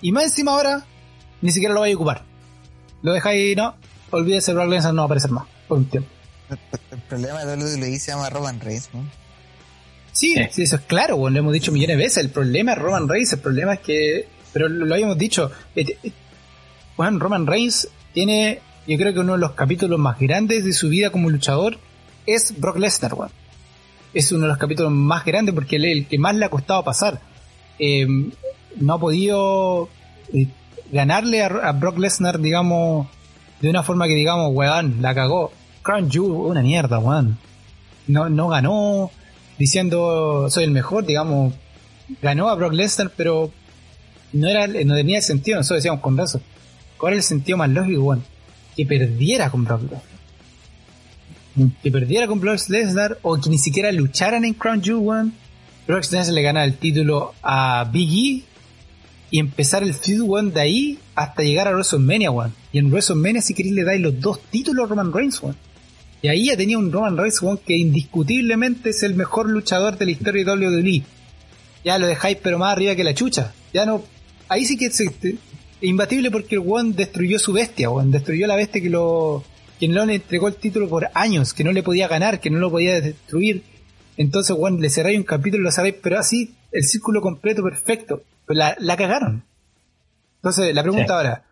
Y más encima ahora, ni siquiera lo vais a ocupar. Lo dejáis, no, olvídese, Brock Lesnar no va a aparecer más, por un tiempo.
El, problema de WWE se llama Roman Reigns, ¿no?
Sí, sí, eso es claro, lo hemos dicho millones de veces. El problema es Roman Reigns, el problema es que pero lo, habíamos dicho. Juan Roman Reigns tiene, yo creo que uno de los capítulos más grandes de su vida como luchador es Brock Lesnar, weón. Es uno de los capítulos más grandes porque es el que más le ha costado pasar. Em, no ha podido eh, ganarle a, Brock Lesnar, digamos, de una forma que digamos, weón, la cagó. Crown Jewel, una mierda, weón. No, no ganó diciendo soy el mejor, digamos, ganó a Brock Lesnar, pero no era no tenía sentido, nosotros decíamos con razón. ¿Cuál es el sentido más lógico, weón? Que perdiera con Brock Lesnar. Que perdiera con Brock Lesnar o que ni siquiera lucharan en Crown Jewel, weón. Brock Lesnar le gana el título a Big E y empezar el feud, weón, de ahí hasta llegar a WrestleMania, weón. Y en WrestleMania, si queréis, le dais los dos títulos a Roman Reigns, weón. Y ahí ya tenía un Roman Reigns, weón, que indiscutiblemente es el mejor luchador de la historia de WWE. Ya lo dejáis, pero más arriba que la chucha. Ya no. Ahí sí que es imbatible porque el weón destruyó su bestia, weón. Destruyó la bestia que lo. Que no le entregó el título por años, que no le podía ganar, que no lo podía destruir. Entonces, weón, le cerráis un capítulo, lo sabéis, pero así, el círculo completo perfecto la, la cagaron. Entonces, la pregunta ahora,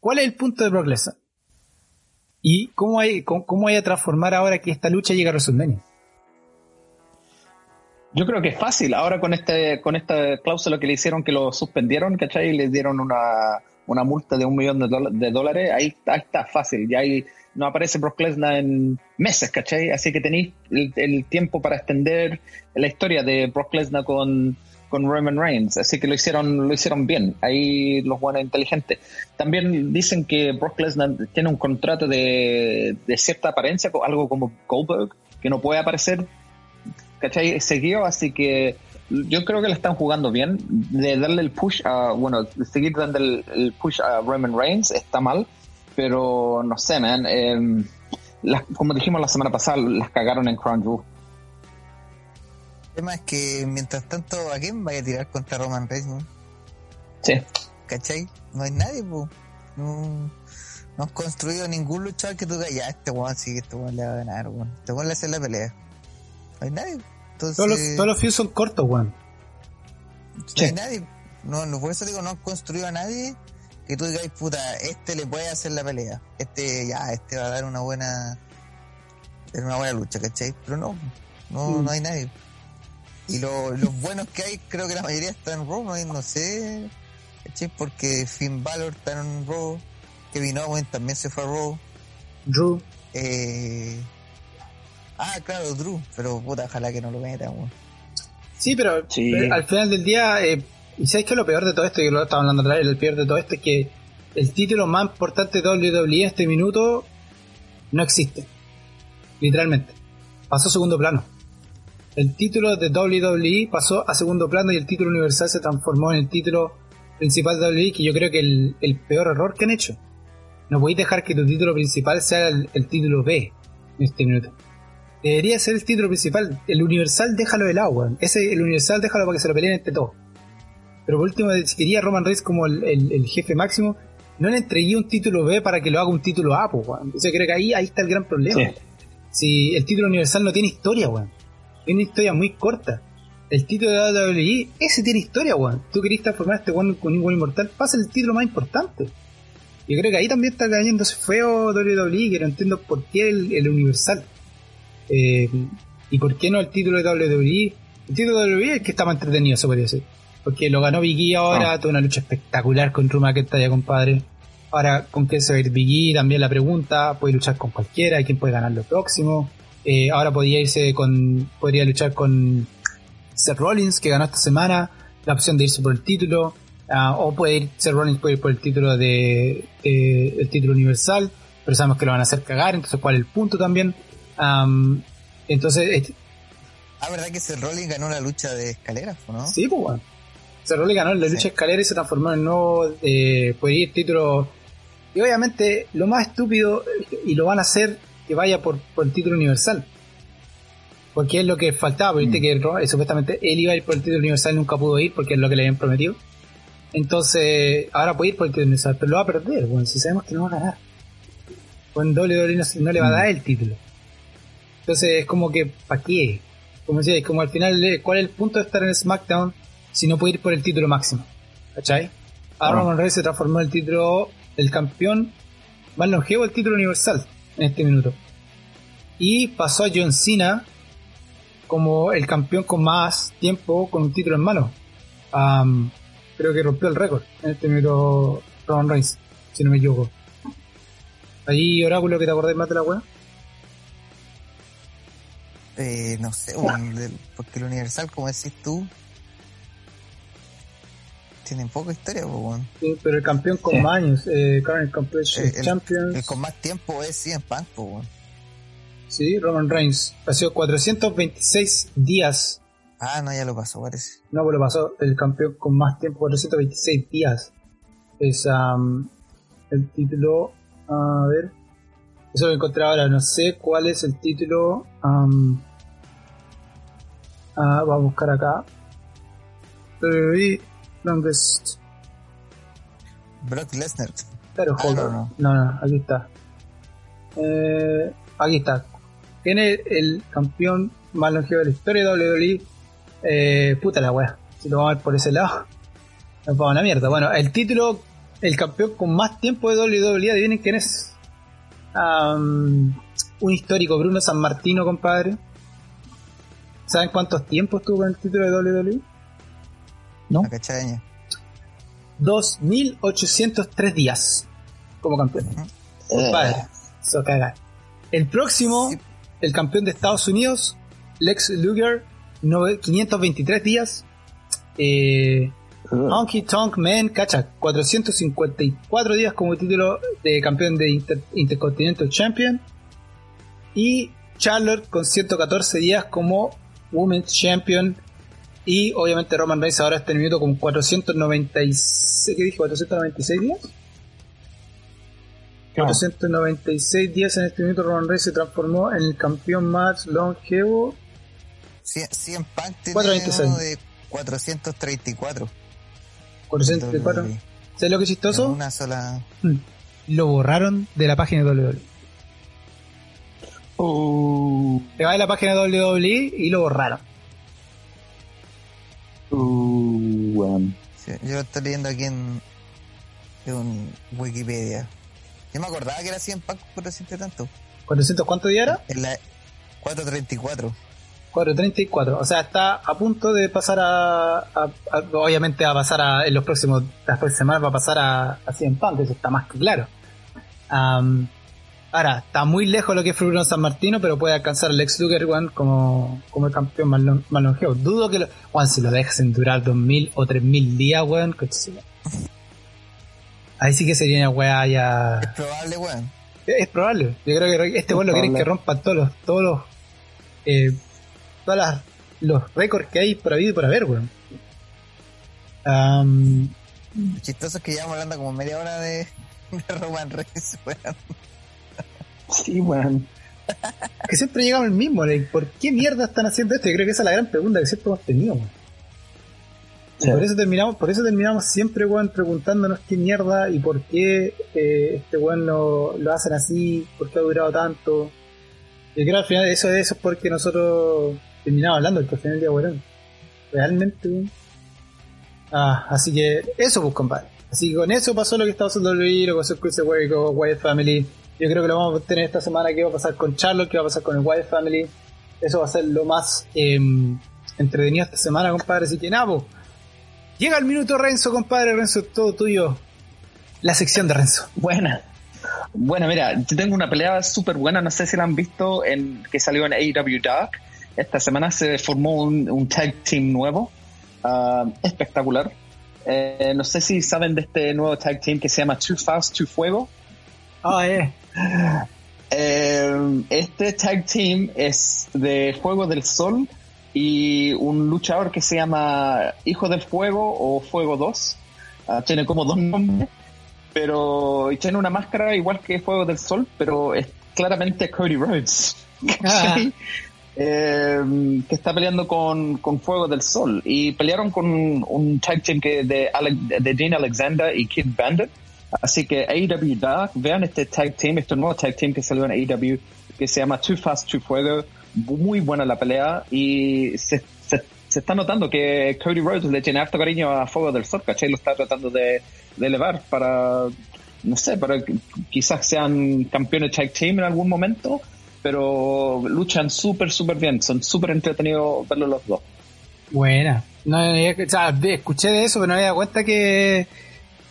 ¿cuál es el punto de Brock Lesnar? ¿Y cómo hay, cómo, hay a transformar ahora que esta lucha llega a WrestleMania?
Yo creo que es fácil. Ahora con este con esta cláusula que le hicieron que lo suspendieron, ¿cachai? Y le dieron una, una multa de un millón de, dólares, ahí, está fácil. Ya ahí no aparece Brock Lesnar en meses, ¿cachai? Así que tenéis el, tiempo para extender la historia de Brock Lesnar con, con Roman Reigns, así que lo hicieron, lo hicieron bien, ahí los buenos inteligentes. También dicen que Brock Lesnar tiene un contrato de, cierta apariencia, algo como Goldberg, que no puede aparecer, ¿cachai? Seguido, así que yo creo que le están jugando bien, de darle el push a, bueno, seguir dando el, push a Roman Reigns está mal, pero no sé, man, em, como dijimos la semana pasada, las cagaron en Crown Jewel.
El tema es que mientras tanto, ¿a quién vaya a tirar contra Roman Reigns? ¿no?
Sí.
¿Cachai? No hay nadie, pues. No, no has construido ningún luchador que tú digas, ya, este weón sí, este weón le va a ganar, weón. Este weón le hace la pelea. No hay nadie.
Entonces, todos, los, todos los son cortos, weón.
No hay nadie. No, no, por eso digo, no han construido a nadie que tú digas, puta, este le puede hacer la pelea. Este, ya, este va a dar una buena. una buena lucha, ¿cachai? Pero no, no, mm. no hay nadie. Y lo, los buenos que hay, creo que la mayoría están en Raw, no, sé, porque Finn Balor está en Raw, Kevin Owens también se fue a Raw.
Drew.
Eh... Ah, claro, Drew, pero puta, ojalá que no lo metan,
Sí, pero, al final del día, eh, ¿sabes qué es lo peor de todo esto? Que lo estaba hablando atrás, el peor de todo esto es que el título más importante de WWE en este minuto no existe. Literalmente. Pasó a segundo plano el título de WWE pasó a segundo plano y el título universal se transformó en el título principal de WWE, que yo creo que el, el peor error que han hecho. No podéis dejar que tu título principal sea el, título B en este minuto. Debería ser el título principal. El universal déjalo de lado, weón. Ese, el universal déjalo para que se lo peleen entre todos. Pero por último, si quería Roman Reigns como el, jefe máximo, no le entregué un título B para que lo haga un título A, pues, weón. Yo creo que ahí, ahí está el gran problema. Si el título universal no tiene historia, weón una historia muy corta. El título de WWE, ese tiene historia, weón. Tú querías transformar a este weón con un inmortal, pasa el título más importante. Yo creo que ahí también está cayéndose feo WWE, que no entiendo por qué el, Universal. Eh, y por qué no el título de WWE. El título de WWE es el que está más entretenido, se podría decir. Porque lo ganó Biggie ahora, ah. tuvo una lucha espectacular con Ruma que está ya, compadre. Ahora, ¿con qué se va a ir Biggie? También la pregunta, puede luchar con cualquiera, ¿quién puede ganar lo próximo? Eh, ahora podría irse con. Podría luchar con Seth Rollins, que ganó esta semana. La opción de irse por el título. Ah, o puede ir, Seth Rollins puede ir por el título de, el título universal. Pero sabemos que lo van a hacer cagar. Entonces, ¿cuál es el punto también? Entonces.
ah, ¿verdad que Seth Rollins ganó la lucha de escaleras, no?
Sí, pues bueno. Seth Rollins ganó la lucha de escaleras y se transformó en el nuevo. Eh, ir título. Y obviamente, lo más estúpido, y lo van a hacer que vaya por, el título universal. Porque es lo que faltaba, viste mm. que eh, supuestamente él iba a ir por el título universal y nunca pudo ir porque es lo que le habían prometido. Entonces, ahora puede ir por el título universal, pero lo va a perder, bueno, si sabemos que no va a ganar. Con WWE no, no le va a dar mm. el título. Entonces es como que, ¿para qué? Como decía, como al final, ¿cuál es el punto de estar en SmackDown si no puede ir por el título máximo? ¿cachai? Ahora Roman Reigns se transformó en el título, el campeón más longevo el título universal en este minuto. Y pasó a John Cena como el campeón con más tiempo con un título en mano. creo que rompió el récord en este minuto Roman Reigns, si no me equivoco. Ahí, Oráculo, que te acordás más de la weá.
Eh, no sé, porque el Universal, como decís tú, tiene poca historia, pues,
Sí, pero el campeón con más años, eh, Current Competition
el,
Champions.
El con más tiempo es CM Punk, pues,
Sí, Roman Reigns. Pasó 426 días.
Ah, no, ya lo pasó, parece.
No, pues lo pasó. El campeón con más tiempo, 426 días. Es el título. A ver. Eso lo encontré ahora. No sé cuál es el título. Ah, vamos a buscar acá. Longest.
Brock Lesnar.
Claro, ah, no, no. aquí está. Eh, aquí está. Tiene el campeón más longevo de la historia de WWE. Eh, puta la wea. Si lo vamos a ver por ese lado, nos vamos a la mierda. Bueno, el título, el campeón con más tiempo de WWE, adivinen quién es. un histórico, Bruno San Martino, compadre. ¿Saben cuántos tiempos tuvo en el título de WWE?
¿No?
2.803 días como campeón. Compadre, eso caga. El próximo, el campeón de Estados Unidos, Lex Luger, 523 días. Eh, Honky Tonk Man, cacha, 454 días como título de campeón de Intercontinental Champion. Y Charlotte con 114 días como Women's Champion. Y obviamente Roman Reigns ahora está en minuto con 496, ¿qué dije? 496 días. 496 días en este minuto Roman Reigns se transformó en el campeón más longevo.
100 Punk tiene de 434.
434. ¿Sabes lo que es chistoso?
una sola.
Mm. Lo borraron de la página de WWE.
Uh.
Te va a la página de WWE y lo borraron.
Uh,
yo lo estoy leyendo aquí en, en Wikipedia. Yo me acordaba que era 100 pacos por decirte tanto.
¿400 cuánto día era?
En la 434.
434, o sea, está a punto de pasar a, obviamente a pasar a, en los próximos, las próximas semanas va a pasar a, a 100 Punk, eso está más que claro. Ahora, está muy lejos lo que es Bruno San Martino, pero puede alcanzar el ex Luger One como, como el campeón más, longevo. Dudo que lo, Juan, si lo dejas durar 2000 o 3000 días, weón, Ahí sí que sería una weá ya.
Es probable, weón.
Es, probable. Yo creo que este weón lo quiere que rompa todos los, todos los, eh, todas los récords que hay por habido y por haber, weón. Um,
chistoso es que llevamos hablando como media hora de, de Roman Reigns, weón.
Sí, weón.
que siempre llegamos al mismo, ¿por qué mierda están haciendo esto? Yo creo que esa es la gran pregunta que siempre hemos tenido, weón. Por eso terminamos, por eso terminamos siempre, weón, preguntándonos qué mierda y por qué eh, este weón lo, lo, hacen así, por qué ha durado tanto. Y creo al final eso, eso es porque nosotros terminamos hablando, que al final del día, weón. Realmente, weón. Ah, así que eso, pues, compadre. Así que con eso pasó lo que estaba haciendo el lo que pasó con Wyatt Family. Yo creo que lo vamos a tener esta semana, que va a pasar con Charlotte, que va a pasar con el Wyatt Family. Eso va a ser lo más eh, entretenido esta semana, compadre. Así que pues Llega el minuto Renzo, compadre. Renzo, todo tuyo. La sección de Renzo.
Buena. Bueno, mira, yo tengo una pelea súper buena, no sé si la han visto, en que salió en AEW Dark. Esta semana se formó un, tag team nuevo, ah, espectacular. Eh, no sé si saben de este nuevo tag team que se llama Too Fast, Too Fuego.
Ah, eh.
eh. Este tag team es de Fuego del Sol y un luchador que se llama Hijo del Fuego o Fuego 2. Ah, tiene como dos nombres, pero tiene una máscara igual que Fuego del Sol, pero es claramente Cody Rhodes. Ah. Eh, que está peleando con, con, Fuego del Sol y pelearon con un tag team que de, de Dean Alexander y Kid Bandit así que AEW Dark vean este tag team este nuevo tag team que salió en AEW que se llama Too Fast Too Fuego muy buena la pelea y se, se está notando que Cody Rhodes le tiene harto cariño a Fuego del Sol, ¿cachai? Lo está tratando de, elevar para, no sé, para que quizás sean campeones tag team en algún momento, pero luchan súper, súper bien. Son súper entretenidos verlos los dos.
Buena. No, escuché de eso, pero no había cuenta que,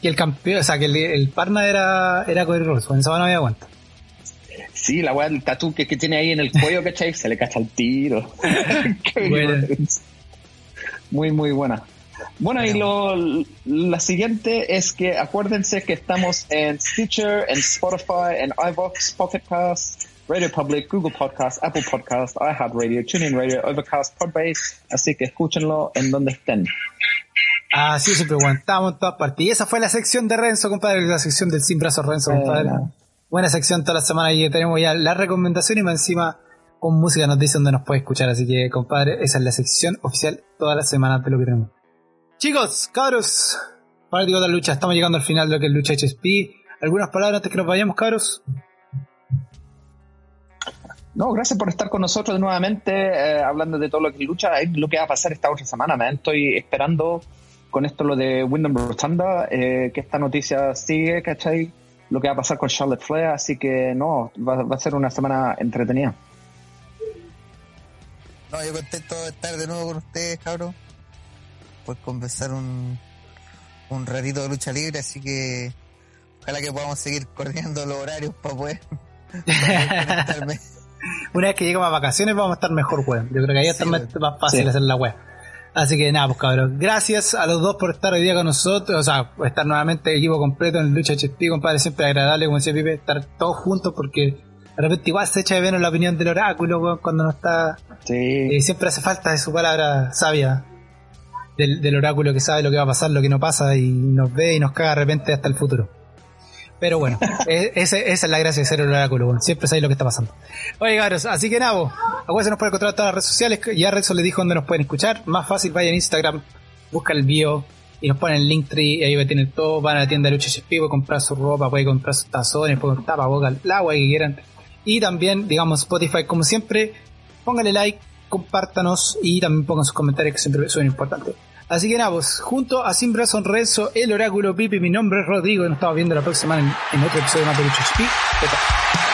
que el campeón, o sea, que el, el partner era, era Cody Rhodes. Con eso no había cuenta.
Sí, la weá del tatu que, que, tiene ahí en el cuello, ¿cachai? Se le cacha el tiro. muy, muy buena. Bueno, y lo, la siguiente es que acuérdense que estamos en Stitcher, en Spotify, en iVoox, Pocket Cast, Radio Public, Google Podcast, Apple Podcast, iHeartRadio, TuneIn Radio, Overcast, Podbase, así que escúchenlo en donde estén.
Ah, sí, siempre aguantamos en todas partes. Y esa fue la sección de Renzo, compadre, la sección del Sin Brazo Renzo, compadre. Buena sección toda la semana y tenemos ya la recomendación y más encima con música nos dice dónde nos puede escuchar. Así que, compadre, esa es la sección oficial toda la semana de lo que tenemos. Chicos, cabros, fanáticos de la lucha, estamos llegando al final de lo que es Lucha HSP. ¿Algunas palabras antes que nos vayamos, cabros?
No, gracias por estar con nosotros nuevamente, eh, hablando de todo lo que es lucha. lo que va a pasar esta otra semana. Me estoy esperando con esto lo de Wyndham Rotunda, eh, que esta noticia sigue, ¿cachai? Lo que va a pasar con Charlotte Flair, así que no, va, va a ser una semana entretenida.
No, yo contento de estar de nuevo con ustedes, cabrón. Por conversar un, un ratito de lucha libre, así que ojalá que podamos seguir coordinando los horarios para poder,
Una vez que lleguemos a vacaciones vamos a estar mejor, weón. Yo creo que ahí está más, fácil hacer la web. Así que nada, pues cabrón. Gracias a los dos por estar hoy día con nosotros. O sea, estar nuevamente equipo completo en Lucha HSP, compadre. Siempre agradable, como decía Pipe, estar todos juntos porque de repente igual se echa de menos la opinión del oráculo cuando no está. Sí. Eh, siempre hace falta de su palabra sabia del, oráculo que sabe lo que va a pasar, lo que no pasa y nos ve y nos caga de repente hasta el futuro. Pero bueno, e, esa es la gracia de ser el oráculo, siempre sabe lo que está pasando. Oye, cabros, así que nada, acuérdense, nos pueden encontrar en todas las redes sociales. Ya Renzo les dijo dónde nos pueden escuchar. Más fácil, vaya en Instagram, busca el bio y nos ponen el Linktree. Ahí a tener todo. Van a la tienda de Lucha HP, pueden comprar su ropa, pueden comprar sus tazones, pueden comprar boca el agua que quieran. Y también, digamos, Spotify, como siempre, póngale like, compártanos y también pongan sus comentarios que siempre son importantes. Así que nada, pues, junto a Simbra Sonrezo, el Oráculo Pipi, mi nombre es Rodrigo y nos estamos viendo la próxima semana en, otro episodio de Maperucho HP.